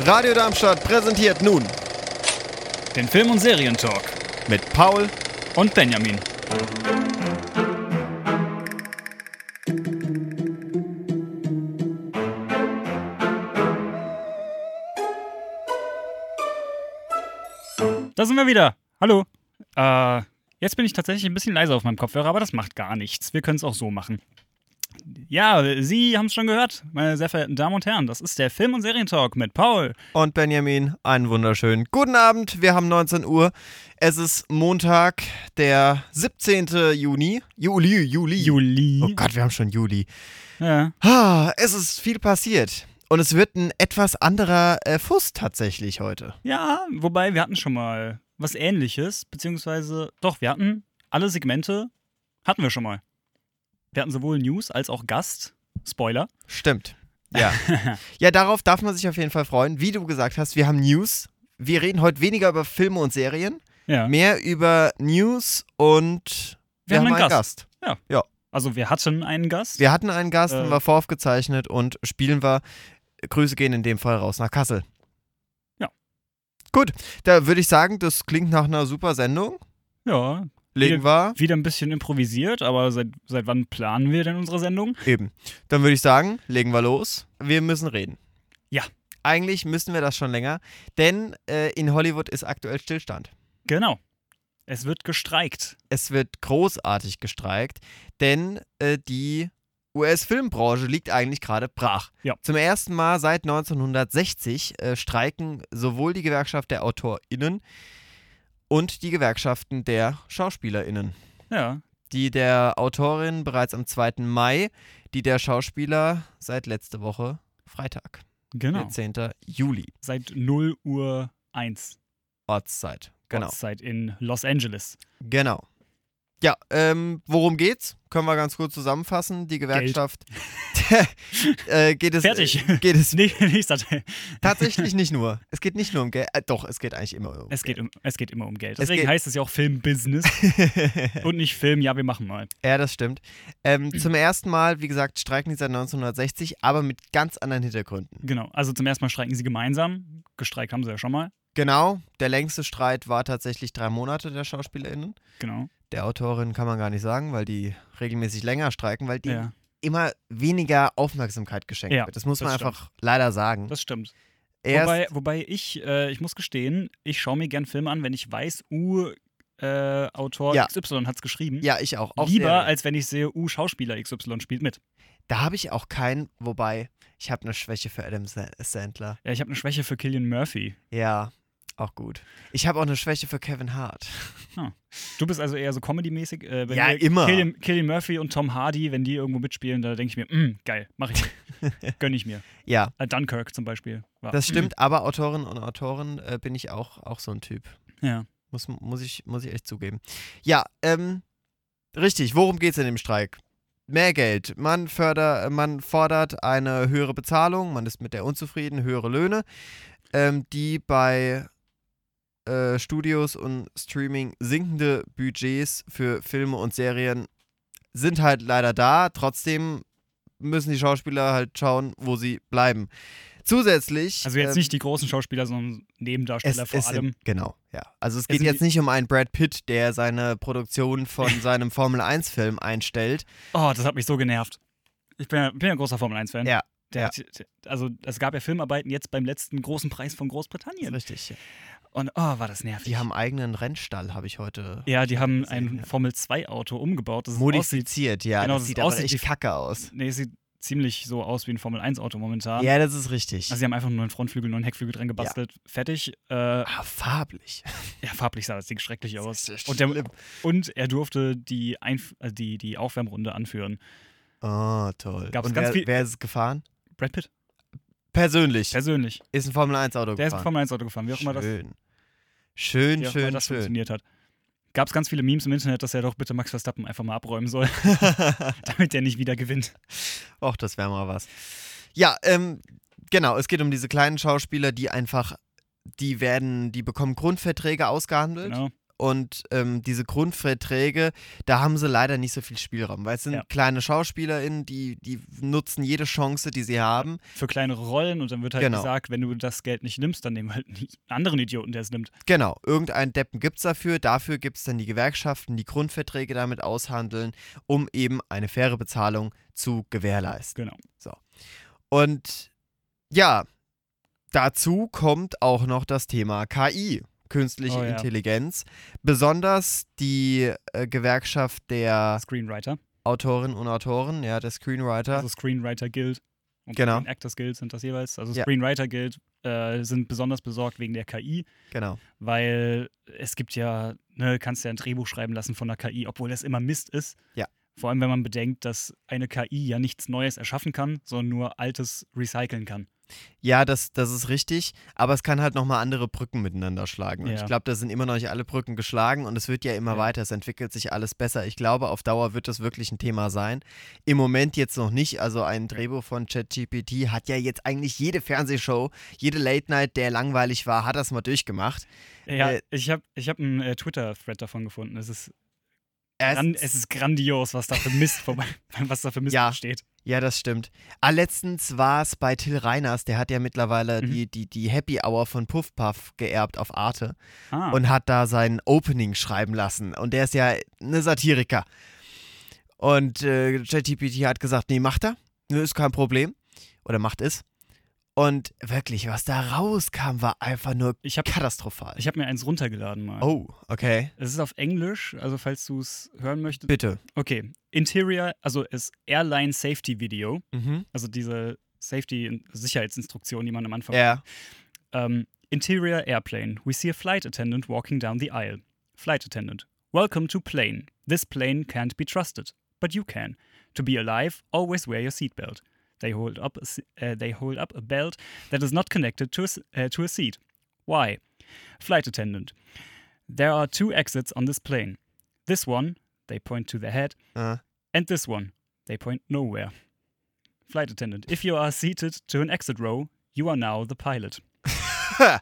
Radio Darmstadt präsentiert nun Den Film- und Serientalk mit Paul und Benjamin. Da sind wir wieder. Hallo. Äh, jetzt bin ich tatsächlich ein bisschen leiser auf meinem Kopfhörer, aber das macht gar nichts. Wir können es auch so machen. Ja, Sie haben es schon gehört, meine sehr verehrten Damen und Herren. Das ist der Film- und Serientalk mit Paul. und Benjamin. Einen wunderschönen guten Abend. Wir haben 19 Uhr. Es ist Montag, der 17. Juni. Juli, Juli. Juli. Oh Gott, wir haben schon Juli. Ja. Es ist viel passiert. Und es wird ein etwas anderer äh, Fuß tatsächlich heute. Ja, wobei wir hatten schon mal was ähnliches, beziehungsweise doch, wir hatten alle Segmente, hatten wir schon mal. Wir hatten sowohl News als auch Gast. Spoiler. Stimmt. Ja. ja, darauf darf man sich auf jeden Fall freuen. Wie du gesagt hast, wir haben News. Wir reden heute weniger über Filme und Serien, Ja. mehr über News und wir, haben einen Gast. Also wir hatten einen Gast. Wir hatten einen Gast, Äh. haben wir voraufgezeichnet und spielen wir. Grüße gehen in dem Fall raus nach Kassel. Ja. Gut, da würde ich sagen, das klingt nach einer super Sendung. Ja. Legen wir Wieder ein bisschen improvisiert, aber seit, seit wann planen wir denn unsere Sendung? eben. Dann würde ich sagen, legen wir los. Wir müssen reden. Ja. Eigentlich müssen wir das schon länger, denn äh, in Hollywood ist aktuell Stillstand. Genau. Es wird gestreikt. Es wird großartig gestreikt, denn äh, die US-Filmbranche liegt eigentlich gerade brach. Ja. Zum ersten Mal seit 1960 äh, streiken sowohl die Gewerkschaft der AutorInnen und die Gewerkschaften der SchauspielerInnen. Ja. Die der Autorin bereits am 2. Mai, die der Schauspieler seit letzte Woche Freitag, Genau. 10. Juli, Seit 0 Uhr 1. Ortszeit. Genau. Ortszeit in Los Angeles. Genau. Ja, ähm, worum geht's? Können wir ganz kurz zusammenfassen. Die Gewerkschaft äh, geht es Fertig. geht es Nee, nächster Teil. tatsächlich nicht nur. Es geht nicht nur um Geld. Äh, doch, es geht eigentlich immer um Es geht, um, es geht immer um Geld. Es Deswegen geht- heißt es ja auch Filmbusiness und nicht Film, ja, wir machen mal. ja, das stimmt. Ähm, zum ersten Mal, wie gesagt, streiken die seit 1960, aber mit ganz anderen Hintergründen. Genau, also zum ersten Mal streiken sie gemeinsam. Gestreikt haben sie ja schon mal. Genau, der längste Streit war tatsächlich drei Monate der SchauspielerInnen. Genau. Der Autorin kann man gar nicht sagen, weil die regelmäßig länger streiken, weil die Ja, immer weniger Aufmerksamkeit geschenkt Ja, wird. Das muss das man stimmt. einfach leider sagen. das stimmt. Erst, Wobei, wobei ich, äh, ich muss gestehen, ich schaue mir gern Filme an, wenn ich weiß, U, äh, Autor Ja. XY hat es geschrieben. ja, ich auch. auch Lieber, als wenn ich sehe, U, Schauspieler XY spielt mit. Da habe ich auch keinen, wobei ich habe eine Schwäche für Adam Sa- Sandler. Ja, ich habe eine Schwäche für Killian Murphy. Ja, auch gut. Ich habe auch eine Schwäche für Kevin Hart. Du bist also eher so Comedy-mäßig. Äh, Ja, immer. Killian, Murphy und Tom Hardy, wenn die irgendwo mitspielen, da denke ich mir, mm, geil, mach ich. Gönn ich mir. Ja, Äh, Dunkirk zum Beispiel. War, das stimmt, aber Autorin und Autorin äh, bin ich auch, auch so ein Typ. Ja. Muss, muss, ich, muss ich echt zugeben. Ja, ähm, richtig, worum geht es in dem Streik? Mehr Geld. Man, förder, man fordert eine höhere Bezahlung, man ist mit der unzufrieden, höhere Löhne, ähm, die bei äh, Studios und Streaming sinkende Budgets für Filme und Serien sind halt leider da. Trotzdem müssen die Schauspieler halt schauen, wo sie bleiben. Zusätzlich. Also jetzt ähm, nicht die großen Schauspieler, sondern Nebendarsteller es, vor es allem. Sind, genau, ja. Also es Es geht jetzt nicht um einen Brad Pitt, der seine Produktion von seinem Formel-1-Film einstellt. Oh, das hat mich so genervt. Ich bin ja, bin ja ein großer Formel-1-Fan. Ja, Der ja. also es gab ja Filmarbeiten jetzt beim letzten großen Preis von Großbritannien. richtig. Und oh, war das nervig. Die haben eigenen Rennstall, habe ich heute ja, die haben gesehen, ein ja. Formel-2-Auto umgebaut. Das aussieht, modifiziert. Ja, Genau, das das sieht aber aussieht echt wie- kacke aus. nee, es sieht ziemlich so aus wie ein Formel-1-Auto momentan. Ja, das ist richtig. Also sie haben einfach nur einen Frontflügel, nur einen Heckflügel dran gebastelt. Fertig. Äh, ah, farblich. ja, farblich sah das Ding schrecklich aus. Und, der, und er durfte die, Einf also die, die Aufwärmrunde anführen. Oh, toll. Gab's Und ganz wer, viel- wer ist es gefahren? Brad Pitt, Persönlich. persönlich. ist ein Formel-1-Auto Der ist ein gefahren. Formel-1-Auto gefahren, wie auch immer das, schön. Immer schön, das schön. funktioniert hat. Gab es ganz viele Memes im Internet, dass er doch bitte Max Verstappen einfach mal abräumen soll, damit er nicht wieder gewinnt. Och, das wäre mal was. Ja, ähm, genau, es geht um diese kleinen Schauspieler, die einfach, die werden, die bekommen Grundverträge ausgehandelt Genau. Und ähm, diese Grundverträge, da haben sie leider nicht so viel Spielraum, weil es sind Ja. kleine SchauspielerInnen, die, die nutzen jede Chance, die sie haben. Für kleinere Rollen und dann wird halt Genau. gesagt, wenn du das Geld nicht nimmst, dann nehmen halt einen anderen Idioten, der es nimmt. Genau, irgendeinen Deppen gibt es dafür. Dafür gibt es dann die Gewerkschaften, die Grundverträge damit aushandeln, um eben eine faire Bezahlung zu gewährleisten. Genau. Und ja, dazu kommt auch noch das Thema KI, künstliche Oh ja. Intelligenz. Besonders die äh, Gewerkschaft der Screenwriter. Autorinnen und Autoren, ja, der Screenwriter. Also Screenwriter Guild und Genau. Screen Actors Guild sind das jeweils. Also. Screenwriter Guild äh, sind besonders besorgt wegen der KI, genau. weil es gibt ja, ne, kannst ja ein Drehbuch schreiben lassen von der KI, obwohl das immer Mist ist. Ja. Vor allem, wenn man bedenkt, dass eine KI ja nichts Neues erschaffen kann, sondern nur Altes recyceln kann. Ja, das, das ist richtig, aber es kann halt nochmal andere Brücken miteinander schlagen. Und Ja. ich glaube, da sind immer noch nicht alle Brücken geschlagen und es wird ja immer Ja. weiter, es entwickelt sich alles besser. Ich glaube, auf Dauer wird das wirklich ein Thema sein. Im Moment jetzt noch nicht. Also ein Drehbuch von ChatGPT hat ja jetzt eigentlich jede Fernsehshow, jede Late Night, der langweilig war, hat das mal durchgemacht. Ja, Äh, ich habe ich hab einen äh, Twitter-Thread davon gefunden. Es ist, Es- gran es ist grandios, was da für Mist vorbei, was da für Mist Ja. steht. Ja, das stimmt. Ah, letztens war es bei Till Reiners, der hat ja mittlerweile Mhm. die, die, die Happy Hour von Puff Puff geerbt auf Arte. Ah, und hat da sein Opening schreiben lassen. Und der ist ja eine Satiriker. Und äh, ChatGPT hat gesagt, nee, macht er. Ist kein Problem. Oder macht es. Und wirklich, was da rauskam, war einfach nur ich habe katastrophal. ich hab mir eins runtergeladen mal. oh, okay. Es ist auf Englisch, also falls du es hören möchtest. Bitte. Okay, Interior, also ist Airline Safety Video, Mhm. also diese Safety Sicherheitsinstruktion, die man am Anfang Ja. Um, interior airplane. We see a flight attendant walking down the aisle. Flight attendant. Welcome to plane. This plane can't be trusted, but you can. To be alive, always wear your seatbelt. They hold up a, uh, they hold up a belt that is not connected to a, uh, to a seat. Why? Flight attendant. There are two exits on this plane. This one, they point to the head, Äh. and this one, they point nowhere. Flight attendant. If you are seated to an exit row, you are now the pilot.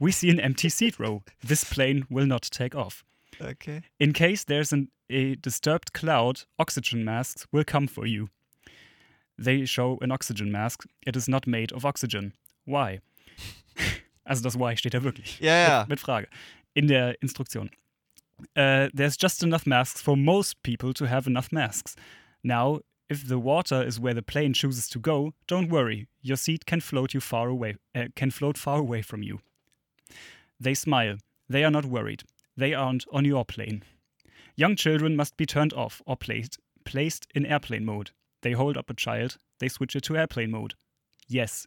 We see an empty seat row. This plane will not take off. okay. In case there's an, a disturbed cloud, oxygen masks will come for you. They show an oxygen mask. It is not made of oxygen. Why? Also das Why steht da wirklich. Ja, ja. Mit, mit Frage. In der Instruktion. Uh, there's just enough masks for most people to have enough masks. Now, if the water is where the plane chooses to go, don't worry. Your seat can float you far away. Uh, can float far away from you. They smile. They are not worried. They aren't on your plane. Young children must be turned off or placed placed in airplane mode. They hold up a child. They switch it to airplane mode. Yes.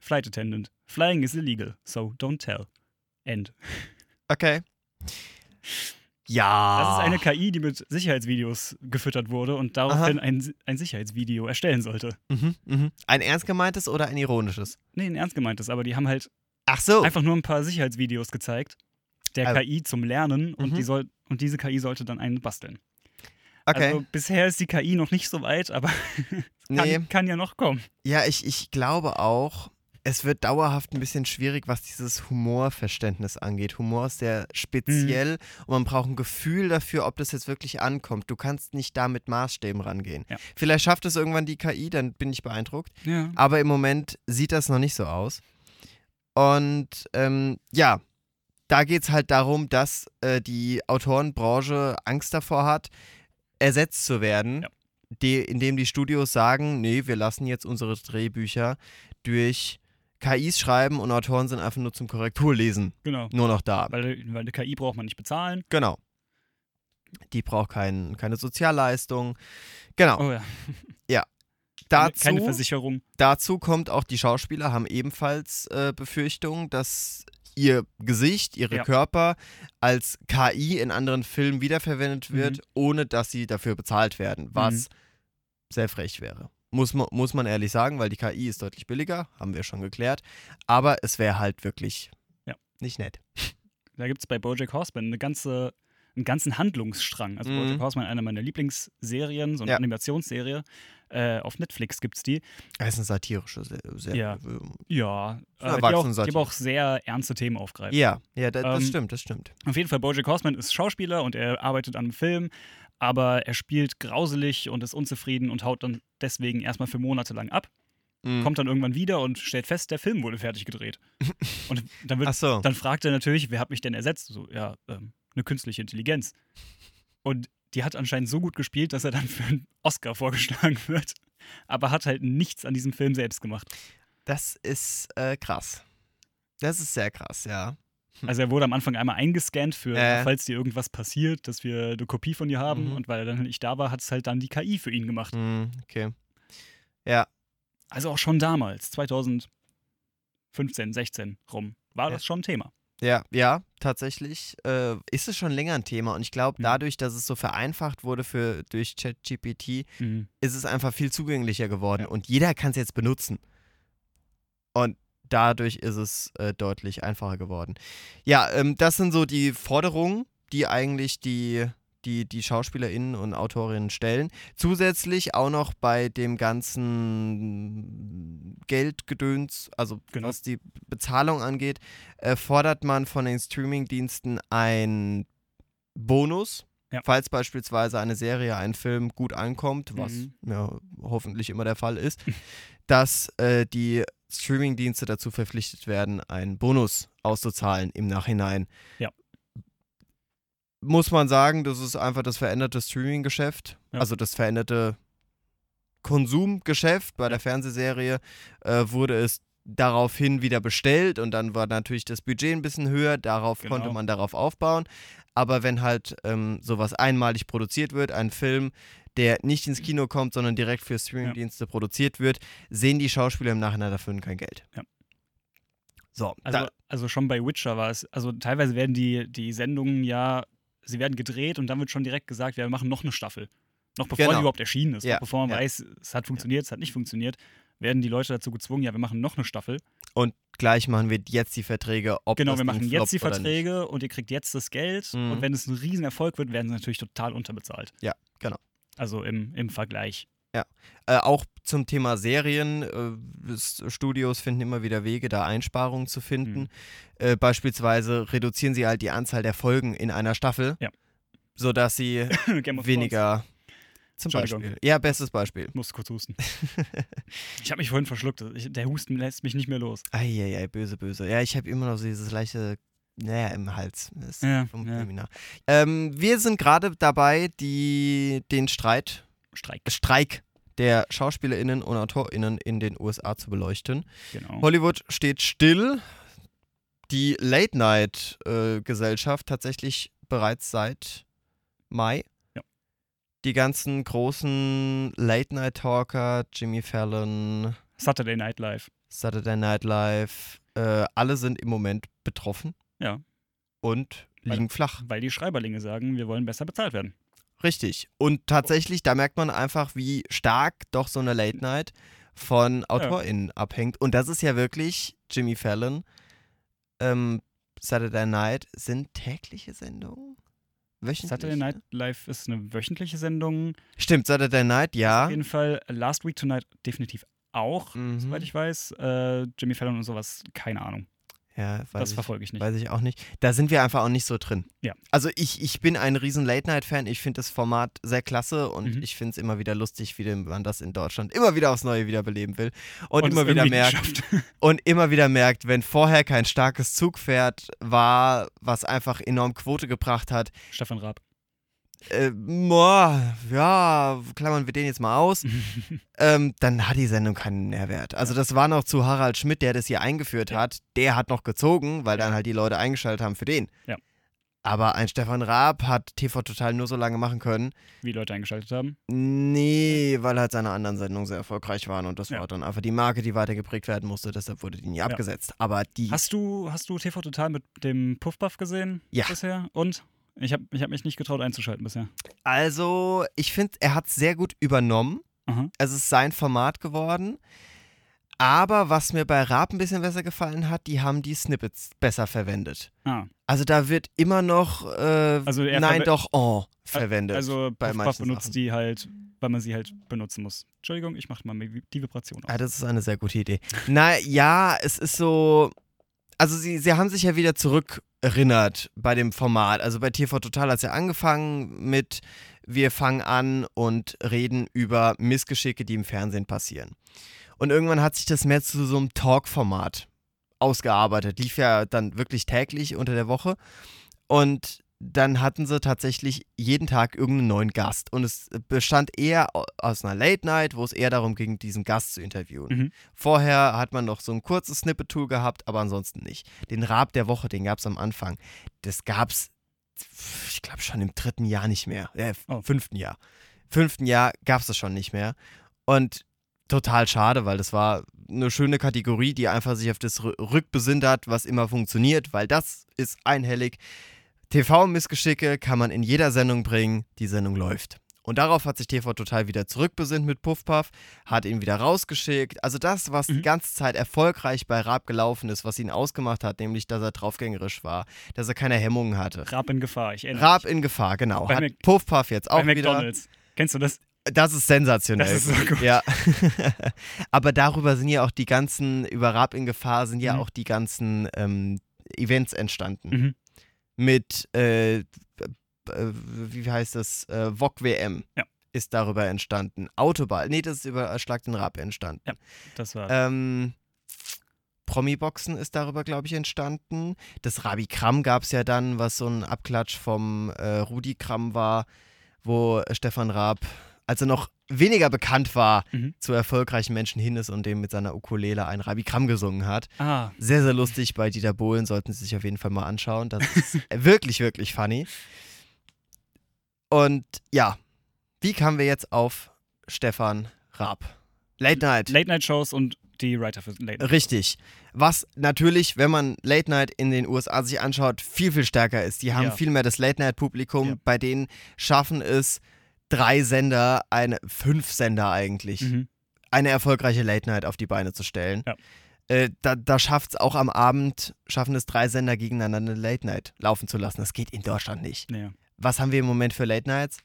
Flight attendant. Flying is illegal, so don't tell. End. Okay. Ja. Das ist eine KI, die mit Sicherheitsvideos gefüttert wurde und daraufhin ein, ein Sicherheitsvideo erstellen sollte. Mhm, mhm. Ein ernst gemeintes oder ein ironisches? Nee, ein ernst gemeintes, aber die haben halt Ach so. einfach nur ein paar Sicherheitsvideos gezeigt, der Also- KI zum Lernen und, Mhm. die soll, und diese KI sollte dann einen basteln. Okay. Also bisher ist die KI noch nicht so weit, aber kann, nee. kann ja noch kommen. Ja, ich, ich glaube auch, es wird dauerhaft ein bisschen schwierig, was dieses Humorverständnis angeht. Humor ist sehr speziell und man braucht ein Gefühl dafür, ob das jetzt wirklich ankommt. Du kannst nicht da mit Maßstäben rangehen. Ja. Vielleicht schafft es irgendwann die KI, dann bin ich beeindruckt. Ja. Aber im Moment sieht das noch nicht so aus. Und ähm, ja, da geht es halt darum, dass äh, die Autorenbranche Angst davor hat, ersetzt zu werden, Ja. die, indem die Studios sagen, nee, wir lassen jetzt unsere Drehbücher durch KIs schreiben und Autoren sind einfach nur zum Korrekturlesen Genau. nur noch da. Weil, weil eine KI braucht man nicht bezahlen. Genau. Die braucht kein, keine Sozialleistung. Genau. Oh ja. Keine, dazu, keine Versicherung. dazu kommt auch, die Schauspieler haben ebenfalls äh, Befürchtungen, dass ihr Gesicht, ihre Ja. Körper als KI in anderen Filmen wiederverwendet Mhm. wird, ohne dass sie dafür bezahlt werden, was sehr frech wäre. Muss man, muss man ehrlich sagen, weil die KI ist deutlich billiger, haben wir schon geklärt. Aber es wäre halt wirklich Ja. nicht nett. Da gibt es bei Bojack Horseman eine ganze einen ganzen Handlungsstrang. Also Mhm. Bojack Horseman, eine meiner Lieblingsserien, so eine Ja. Animationsserie. Äh, auf Netflix gibt's die. Das ist eine satirische Se- Serie. Ja. Ja, äh, die, auch, die aber auch sehr ernste Themen aufgreifen. Ja, ja, da, das Ähm, stimmt, das stimmt. Auf jeden Fall, Bojack Horseman ist Schauspieler und er arbeitet an einem Film, aber er spielt grauselig und ist unzufrieden und haut dann deswegen erstmal für Monate lang ab. Mhm. Kommt dann irgendwann wieder und stellt fest, der Film wurde fertig gedreht. Und dann, wird, so. dann fragt er natürlich, wer hat mich denn ersetzt? So, ja, ähm, eine künstliche Intelligenz. Und die hat anscheinend so gut gespielt, dass er dann für einen Oscar vorgeschlagen wird. Aber hat halt nichts an diesem Film selbst gemacht. Das ist äh, krass. Das ist sehr krass, ja. Also er wurde am Anfang einmal eingescannt für, Äh. falls dir irgendwas passiert, dass wir eine Kopie von dir haben. Mhm. Und weil er dann nicht da war, hat es halt dann die KI für ihn gemacht. Mhm, okay. Ja, Also auch schon damals, 2015, 16 rum, war Ja. das schon ein Thema. Ja, ja, tatsächlich äh, ist es schon länger ein Thema und ich glaube, Mhm. dadurch, dass es so vereinfacht wurde für durch ChatGPT, ist es einfach viel zugänglicher geworden Ja. und jeder kann es jetzt benutzen. Und dadurch ist es äh, deutlich einfacher geworden. Ja, ähm, das sind so die Forderungen, die eigentlich die, die, die SchauspielerInnen und Autorinnen stellen. Zusätzlich auch noch bei dem ganzen Geldgedöns, also Genau. was die Bezahlung angeht, äh, fordert man von den Streamingdiensten ein Bonus, Ja. falls beispielsweise eine Serie, ein Film gut ankommt, was Mhm. ja hoffentlich immer der Fall ist, dass äh, die Streamingdienste dazu verpflichtet werden, einen Bonus auszuzahlen im Nachhinein. Ja. Muss man sagen, das ist einfach das veränderte Streaming-Geschäft, Ja. also das veränderte Konsumgeschäft. Bei der Fernsehserie äh, wurde es daraufhin wieder bestellt und dann war natürlich das Budget ein bisschen höher, darauf Genau. konnte man darauf aufbauen. Aber wenn halt ähm, sowas einmalig produziert wird, ein Film, der nicht ins Kino kommt, sondern direkt für Streamingdienste produziert wird, sehen die Schauspieler im Nachhinein dafür kein Geld. Ja. So, Also, also schon bei Witcher war es, also teilweise werden die, die Sendungen ja, sie werden gedreht und dann wird schon direkt gesagt, wir machen noch eine Staffel. Noch bevor Genau. die überhaupt erschienen ist, Ja, noch bevor man ja. weiß, es hat funktioniert, es hat nicht funktioniert, werden die Leute dazu gezwungen, ja, wir machen noch eine Staffel. und gleich machen wir jetzt die Verträge, ob Genau, wir machen jetzt die. Verträge und ihr kriegt jetzt das Geld. Mhm. Und wenn es ein Riesenerfolg wird, werden sie natürlich total unterbezahlt. Ja, genau. Also im, im Vergleich. Äh, auch zum Thema Serien. Äh, Studios finden immer wieder Wege, da Einsparungen zu finden. Mhm. Äh, beispielsweise reduzieren sie halt die Anzahl der Folgen in einer Staffel, Ja. sodass sie weniger. Zum. Beispiel. Ja, bestes Beispiel. Ich musste kurz husten. ich habe mich vorhin verschluckt. Ich, der Husten lässt mich nicht mehr los. Eieiei, böse, böse. Ja, ich habe immer noch so dieses leichte, naja, im Hals. Ja, vom ja. Seminar. Ähm, wir sind gerade dabei, die, den Streit, Streik. Streik der SchauspielerInnen und AutorInnen in den USA zu beleuchten. Genau. Hollywood steht still. Die Late-Night-Gesellschaft tatsächlich bereits seit Mai. Ja. Die ganzen großen Late-Night-Talker, Jimmy Fallon, Saturday Night Live. Saturday Night Live, äh, alle sind im Moment betroffen. Ja. Und liegen flach. Weil die Schreiberlinge sagen, wir wollen besser bezahlt werden. Richtig. Und tatsächlich, da merkt man einfach, wie stark doch so eine Late Night von AutorInnen abhängt. Und das ist ja wirklich Jimmy Fallon. Ähm, Saturday Night sind tägliche Sendungen? Wöchentlich? Saturday Night Live ist eine wöchentliche Sendung. Stimmt, Saturday Night, ja. Auf jeden Fall Last Week Tonight definitiv auch, Mhm. soweit ich weiß. Äh, Jimmy Fallon und sowas, keine Ahnung. Ja, das ich. verfolge ich nicht. Weiß ich auch nicht. Da sind wir einfach auch nicht so drin. Ja. Also ich, ich bin ein riesen Late-Night-Fan. Ich finde das Format sehr klasse und Mhm. ich finde es immer wieder lustig, wie man das in Deutschland immer wieder aufs Neue wiederbeleben will. Und, Und immer wieder merkt, und immer wieder merkt, wenn vorher kein starkes Zugpferd war, was einfach enorm Quote gebracht hat, Stefan Raab. Äh, boah, ja, klammern wir den jetzt mal aus, ähm, dann hat die Sendung keinen Mehrwert. Also das war noch zu Harald Schmidt, der das hier eingeführt Ja. hat. Der hat noch gezogen, weil dann halt die Leute eingeschaltet haben für den. Ja. Aber ein Stefan Raab hat TV Total nur so lange machen können. Wie Leute eingeschaltet haben. Nee, weil halt seine anderen Sendungen sehr erfolgreich waren und das Ja. war dann einfach die Marke, die weitergeprägt werden musste. Deshalb wurde die nie Ja. abgesetzt. Aber die Hast du, hast du TV Total mit dem Puffbuff gesehen Ja. bisher? Und? Ich habe ich hab mich nicht getraut einzuschalten bisher. Also, ich finde, er hat es sehr gut übernommen. Aha. Es ist sein Format geworden. Aber was mir bei Raab ein bisschen besser gefallen hat, die haben die Snippets besser verwendet. Ah, Also da wird immer noch äh, Also Nein, doch, oh verwendet. also bei Puff benutzt Sachen. die halt, weil man sie halt benutzen muss. Entschuldigung, ich mache mal die Vibration auf. Ah, das ist eine sehr gute Idee. Na ja, es ist so. Also sie, sie haben sich ja wieder zurückerinnert bei dem Format. Also bei TV Total hat es ja angefangen mit wir fangen an und reden über Missgeschicke, die im Fernsehen passieren. Und irgendwann hat sich das mehr zu so einem Talk-Format ausgearbeitet. Lief ja dann wirklich täglich unter der Woche. Und dann hatten sie tatsächlich jeden Tag irgendeinen neuen Gast. Und es bestand eher aus einer Late Night, wo es eher darum ging, diesen Gast zu interviewen. Mhm. Vorher hat man noch so ein kurzes Snippet-Tool gehabt, aber ansonsten nicht. Den Rab der Woche, den gab es am Anfang. Das gab es, ich glaube, schon im dritten Jahr nicht mehr. Äh, Oh. fünften Jahr. Fünften Jahr gab es das schon nicht mehr. Und total schade, weil das war eine schöne Kategorie, die einfach sich auf das Rü- rückbesinnt hat, was immer funktioniert, weil das ist einhellig. TV-Missgeschicke kann man in jeder Sendung bringen, die Sendung läuft. Und darauf hat sich TV Total wieder zurückbesinnt mit Puffpuff, hat ihn wieder rausgeschickt. Also das, was die Mhm. ganze Zeit erfolgreich bei Raab gelaufen ist, was ihn ausgemacht hat, nämlich, dass er draufgängerisch war, dass er keine Hemmungen hatte. Raab in Gefahr, ich erinnere Raab mich. in Gefahr, genau. Bei Hat Mac- Puffpuff jetzt auch Bei wieder. McDonalds. Kennst du das? Das ist sensationell. Das ist so gut. Ja. Aber darüber sind ja auch die ganzen, über Raab in Gefahr sind ja Mhm. auch die ganzen ähm, Events entstanden. Mhm. Mit, äh, äh, wie heißt das, äh, VOG WM Ja. ist darüber entstanden. Autoball, nee, das ist über Schlag den Raab entstanden. Ja. Das war. Ähm, Promi-Boxen ist darüber, glaube ich, entstanden. Das Rabi Kram gab es ja dann, was so ein Abklatsch vom äh, Rudi Kram war, wo äh, Stefan Raab, als er noch weniger bekannt war, Mhm. zu erfolgreichen Menschen hin ist und dem mit seiner Ukulele ein Rabi Kram gesungen hat. ah, Sehr, sehr lustig bei Dieter Bohlen, sollten Sie sich auf jeden Fall mal anschauen. Das ist wirklich, wirklich funny. Und ja, wie kamen wir jetzt auf Stefan Raab? Late Night. Late-Night-Shows und die Writer für Late Night. Richtig. Was natürlich, wenn man Late Night in den USA sich anschaut, viel, viel stärker ist. Die haben Ja. viel mehr das Late Night-Publikum. Ja. Bei denen schaffen es drei Sender, eine, fünf Sender eigentlich, Mhm. eine erfolgreiche Late Night auf die Beine zu stellen. Ja. Äh, da da schafft es auch am Abend, schaffen es drei Sender gegeneinander eine Late Night laufen zu lassen. Das geht in Deutschland nicht. Ja. Was haben wir im Moment für Late Nights?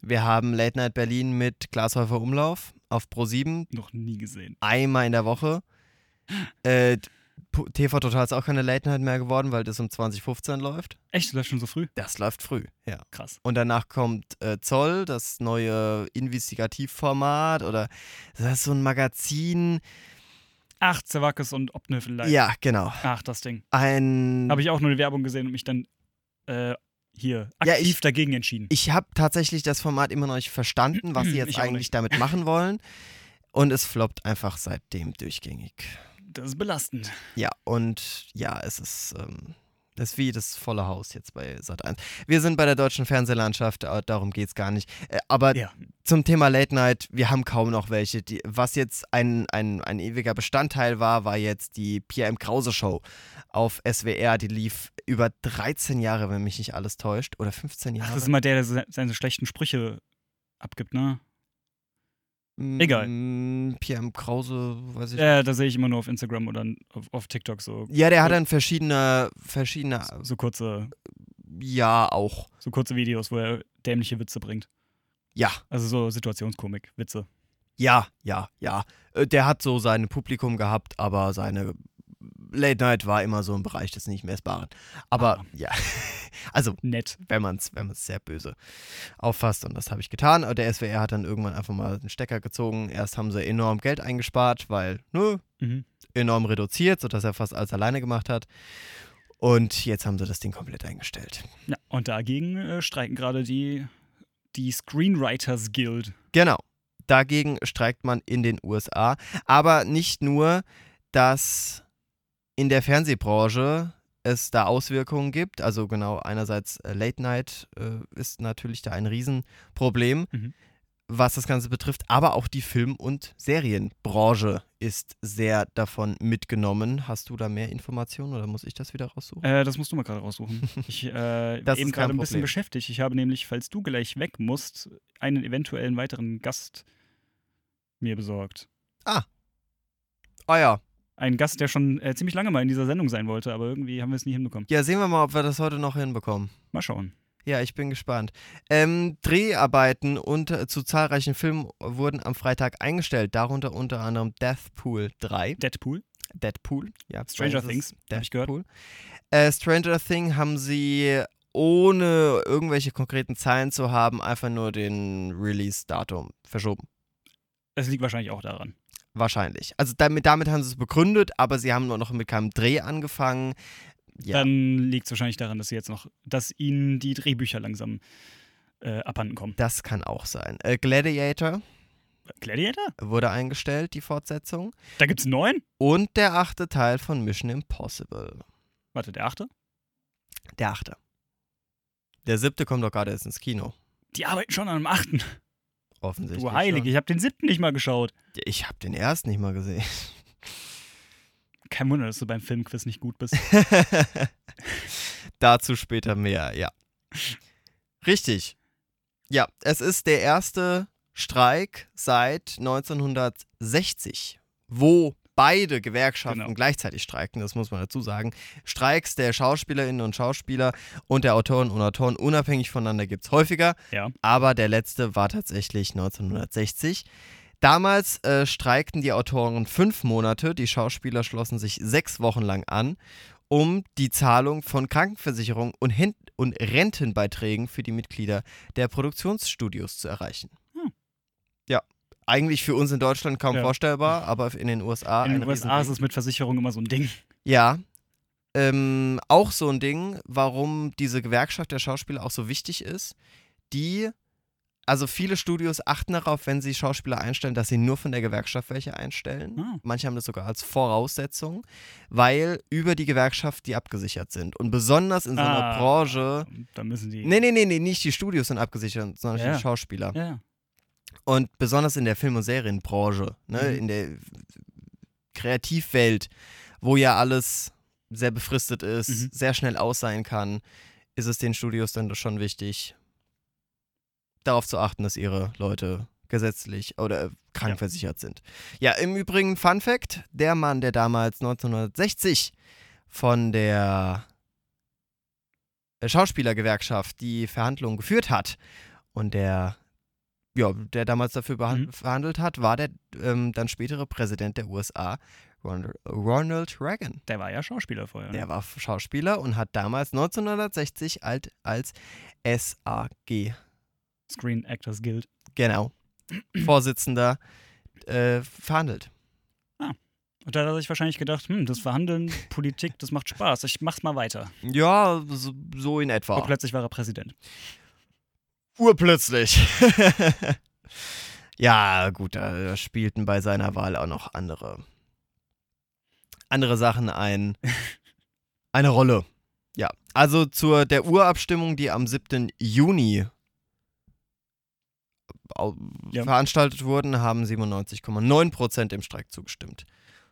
Wir haben Late Night Berlin mit Glashäufer Umlauf auf Pro7, Noch nie gesehen. einmal in der Woche. Äh, TV Total ist auch keine Late Night mehr geworden, weil das um 2015 läuft. Echt, du läufst schon so früh? Das läuft früh, ja. Krass. Und danach kommt äh, Zoll, das neue Investigativformat oder das ist so ein Magazin. Ach, Zerwakis und Obne vielleicht. Ja, genau. Ach, das Ding. Ein. Habe ich auch nur die Werbung gesehen und mich dann äh, hier Ja, aktiv ich- dagegen entschieden. ich habe tatsächlich das Format immer noch nicht verstanden, was sie jetzt eigentlich nicht. damit machen wollen. Und es floppt einfach seitdem durchgängig. Das ist belastend. Ja, und ja, es ist, ähm, das ist wie das volle Haus jetzt bei Sat1. Wir sind bei der deutschen Fernsehlandschaft, äh, darum geht es gar nicht. Äh, aber Ja. zum Thema Late Night, wir haben kaum noch welche. Die, was jetzt ein, ein, ein ewiger Bestandteil war, war jetzt die Pierre M. Krause Show auf SWR. Die lief über 13 Jahre, wenn mich nicht alles täuscht. Oder 15 Jahre. Ach, das ist immer der, der se- seine schlechten Sprüche abgibt, ne? Egal. Mm, Pierre M. Krause, weiß ich Äh, da sehe ich immer nur auf Instagram oder auf, auf TikTok so, Ja, der hat dann verschiedene, verschiedene, so kurze, ja, auch. so kurze Videos, wo er dämliche Witze bringt. Ja, Also so Situationskomik, Witze. Ja, ja, ja. Äh, Der hat so sein Publikum gehabt, aber seine Late Night war immer so im Bereich des nicht messbaren. Aber Ah. ja, also Nett. wenn man es wenn man's sehr böse auffasst und das habe ich getan. Aber der SWR hat dann irgendwann einfach mal den Stecker gezogen. Erst haben sie enorm Geld eingespart, weil, nö, Mhm. enorm reduziert, sodass er fast alles alleine gemacht hat. Und jetzt haben sie das Ding komplett eingestellt. Ja, und dagegen äh, streiken gerade die, die Screenwriters Guild. Genau. Dagegen streikt man in den USA. Aber nicht nur, dass in der Fernsehbranche es da Auswirkungen gibt. Also genau, einerseits äh, Late Night äh, ist natürlich da ein Riesenproblem, Mhm. was das Ganze betrifft. Aber auch die Film- und Serienbranche ist sehr davon mitgenommen. Hast du da mehr Informationen oder muss ich das wieder raussuchen? Äh, das musst du mal gerade raussuchen. Ich äh, Das eben gerade ein bisschen beschäftigt. Ich habe nämlich, falls du gleich weg musst, einen eventuellen weiteren Gast mir besorgt. Ah ja. Ein Gast, der schon äh, ziemlich lange mal in dieser Sendung sein wollte, aber irgendwie haben wir es nie hinbekommen. Ja, sehen wir mal, ob wir das heute noch hinbekommen. Mal schauen. Ja, ich bin gespannt. Ähm, Dreharbeiten und äh, zu zahlreichen Filmen wurden am Freitag eingestellt, darunter unter anderem Deathpool 3. Deadpool. Deadpool, ja. Stranger Things, hab ich gehört. Äh, Stranger Thing haben sie ohne irgendwelche konkreten Zahlen zu haben, einfach nur den Release-Datum verschoben. Das liegt wahrscheinlich auch daran. Wahrscheinlich. Also damit, damit haben sie es begründet, aber sie haben nur noch mit keinem Dreh angefangen. Ja. Dann liegt es wahrscheinlich daran, dass sie jetzt noch, dass ihnen die Drehbücher langsam äh, abhanden kommen. das kann auch sein. Äh, Gladiator Gladiator? wurde eingestellt, die Fortsetzung. Da gibt's neun? Und der achte Teil von Mission Impossible. Warte, der achte? Der achte. Der siebte kommt doch gerade erst ins Kino. Die arbeiten schon an einem achten. Offensichtlich. Du Heilige, ich habe den siebten nicht mal geschaut. Ich habe den ersten nicht mal gesehen. Kein Wunder, dass du beim Filmquiz nicht gut bist. Dazu später mehr, ja. Richtig. Ja, es ist der erste Streik seit 1960, wo beide Gewerkschaften Genau. gleichzeitig streiken, das muss man dazu sagen. Streiks der Schauspielerinnen und Schauspieler und der Autoren und Autoren unabhängig voneinander gibt es häufiger, Ja. aber der letzte war tatsächlich 1960. Damals äh, streikten die Autoren fünf Monate, die Schauspieler schlossen sich sechs Wochen lang an, um die Zahlung von Krankenversicherung und, Hen und Rentenbeiträgen für die Mitglieder der Produktionsstudios zu erreichen. Eigentlich für uns in Deutschland kaum Ja. vorstellbar, aber in den USA In den USA ist es mit Versicherung immer so ein Ding. Ja. Ähm, auch so ein Ding, warum diese Gewerkschaft der Schauspieler auch so wichtig ist. Die, also viele Studios achten darauf, wenn sie Schauspieler einstellen, dass sie nur von der Gewerkschaft welche einstellen. Ah. Manche haben das sogar als Voraussetzung, weil über die Gewerkschaft die abgesichert sind. Und besonders in so einer Ah. Branche. Da müssen die. Nee, nee, nee, nee, nicht die Studios sind abgesichert, sondern Ja. die Schauspieler. Ja. Und besonders in der Film- und Serienbranche, ne, Mhm. in der Kreativwelt, wo ja alles sehr befristet ist, Mhm. sehr schnell aus sein kann, ist es den Studios dann doch schon wichtig, darauf zu achten, dass ihre Leute gesetzlich oder äh, krankversichert sind. Ja, im Übrigen, Fun Fact: Der Mann, der damals 1960 von der äh, Schauspielergewerkschaft die Verhandlungen geführt hat und der ja, der damals dafür Mhm. verhandelt hat, war der ähm, dann spätere Präsident der USA, Ronald, Reagan. Der war ja Schauspieler vorher. ne? Der war Schauspieler und hat damals 1960 alt, als SAG, Screen Actors Guild. genau, Vorsitzender, äh, verhandelt. Und da hat er sich wahrscheinlich gedacht, hm, das Verhandeln, Politik, das macht Spaß. Ich mach's mal weiter. Ja, so, so in etwa. Und plötzlich war er Präsident. Urplötzlich. ja, gut, da spielten bei seiner Wahl auch noch andere, andere Sachen ein, eine Rolle. Ja, also zur der Urabstimmung, die am 7. Juni Ja. veranstaltet wurden, haben 97,9 Prozent dem Streik zugestimmt.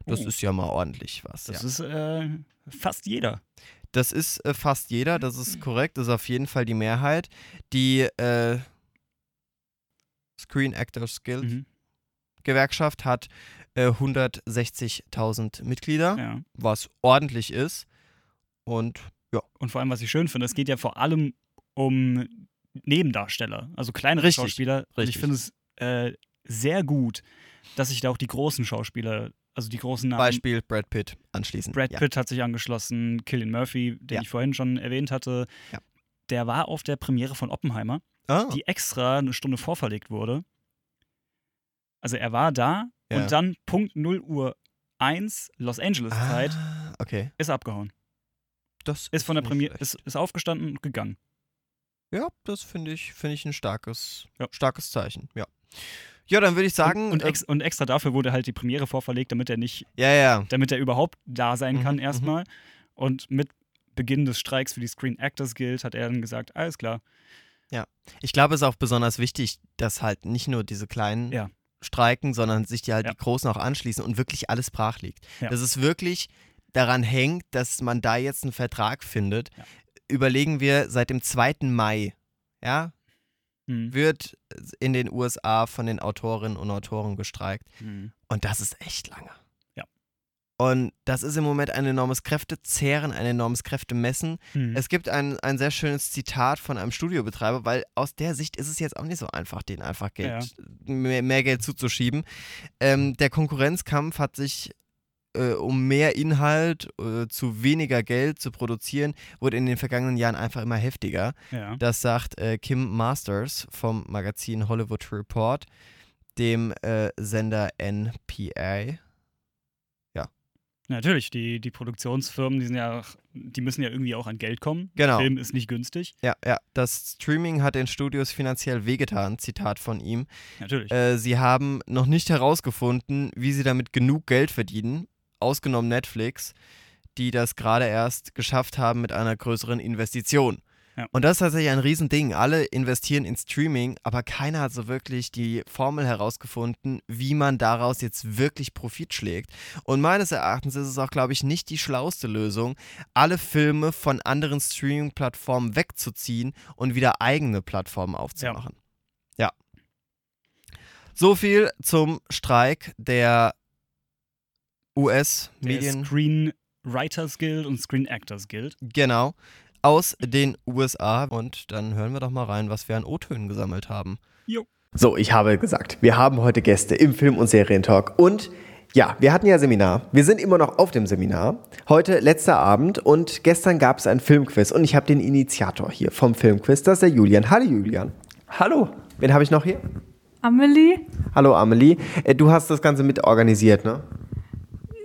Das Oh. ist ja mal ordentlich was. Das ja. ist äh, fast jeder. Das ist äh, fast jeder, das ist korrekt, das ist auf jeden Fall die Mehrheit. Die äh, Screen Actors Guild Mhm. Gewerkschaft hat äh, 160.000 Mitglieder, Ja. was ordentlich ist. Und Und vor allem, was ich schön finde, es geht ja vor allem um Nebendarsteller, also Richtig, Schauspieler. Und richtig. ich finde es äh, sehr gut, dass sich da auch die großen Schauspieler, also die großen Namen. Beispiel Brad Pitt anschließend. Brad ja. Pitt hat sich angeschlossen, Killian Murphy, den Ja. ich vorhin schon erwähnt hatte. Ja. Der war auf der Premiere von Oppenheimer, Ah, die extra eine Stunde vorverlegt wurde. Also er war da und dann Punkt 0 Uhr 1 Los Angeles Zeit ah, okay. ist abgehauen. Das Ist von der Premiere, ist, ist aufgestanden und gegangen. Ja, das finde ich, finde ich ein starkes, starkes Zeichen. Ja. Ja, dann würde ich sagen. und, und, äh, ex, und extra dafür wurde halt die Premiere vorverlegt, damit er nicht, ja, ja. damit er überhaupt da sein Mhm, kann mhm. erstmal. Und mit Beginn des Streiks für die Screen Actors Guild hat er dann gesagt, alles klar. Ich glaube, es ist auch besonders wichtig, dass halt nicht nur diese kleinen Ja. streiken, sondern sich die halt Ja. die Großen auch anschließen und wirklich alles brach liegt. Ja. Dass es wirklich daran hängt, dass man da jetzt einen Vertrag findet. Ja. Überlegen wir, seit dem 2. Mai, ja, Mhm. wird in den USA von den Autorinnen und Autoren gestreikt. Mhm. Und das ist echt lange. Ja. Und das ist im Moment ein enormes Kräftezehren, ein enormes Kräftemessen. Hm. Es gibt ein, ein sehr schönes Zitat von einem Studiobetreiber, weil aus der Sicht ist es jetzt auch nicht so einfach, denen einfach Geld, mehr, mehr Geld zuzuschieben. Ähm, der Konkurrenzkampf hat sich äh, um mehr Inhalt äh, zu weniger Geld zu produzieren, wurde in den vergangenen Jahren einfach immer heftiger. ja. Das sagt äh, Kim Masters vom Magazin Hollywood Report, dem äh, Sender NPA. Natürlich, die, die Produktionsfirmen, die sind ja, die müssen ja irgendwie auch an Geld kommen. Genau. Film ist nicht günstig. Ja, ja, das Streaming hat den Studios finanziell wehgetan, Zitat von ihm. Natürlich. Äh, sie haben noch nicht herausgefunden, wie sie damit genug Geld verdienen, ausgenommen Netflix, die das gerade erst geschafft haben mit einer größeren Investition. Ja. Und das ist tatsächlich ein Riesending. Alle investieren in Streaming, aber keiner hat so wirklich die Formel herausgefunden, wie man daraus jetzt wirklich Profit schlägt. Und meines Erachtens ist es auch, glaube ich, nicht die schlauste Lösung, alle Filme von anderen Streaming-Plattformen wegzuziehen und wieder eigene Plattformen aufzumachen. Ja. So viel zum Streik der US-Medien. Screen Writers Guild und Screen Actors Guild. Genau. Aus den USA. Und dann hören wir doch mal rein, was wir an O-Tönen gesammelt haben. So, ich habe gesagt, wir haben heute Gäste im Film- und Serientalk und ja, wir hatten ja Seminar. Wir sind immer noch auf dem Seminar. Heute letzter Abend und gestern gab es ein Filmquiz und ich habe den Initiator hier vom Filmquiz, das ist der Julian. Hallo Julian. Hallo. Wen habe ich noch hier? Amelie? Hallo Amelie. Äh, Du hast das Ganze mit organisiert, ne?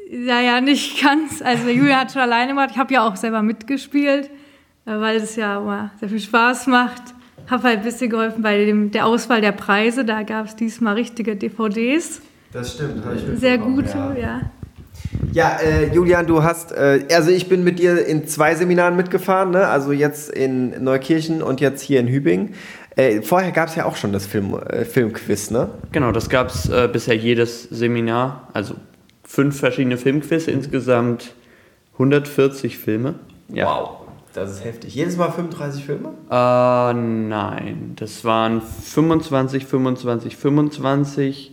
Ja, ja, nicht ganz. Also Julia hat schon alleine gemacht. Ich habe ja auch selber mitgespielt, äh, weil es ja immer sehr viel Spaß macht. Habe halt ein bisschen geholfen bei dem, der Auswahl der Preise. Da gab es diesmal richtige DVDs. Das stimmt, habe ich Sehr gute, ja. Ja, äh, Julian, du hast, äh, also ich bin mit dir in zwei Seminaren mitgefahren, ne? also jetzt in Neukirchen und jetzt hier in Hübing. Äh, vorher gab es ja auch schon das Film, äh, Filmquiz, ne? Genau, das gab es äh, bisher jedes Seminar, also fünf verschiedene Filmquiz, insgesamt 140 Filme. Wow, das ist heftig. Jedes Mal 35 Filme? Äh, nein, das waren 25, 25, 25,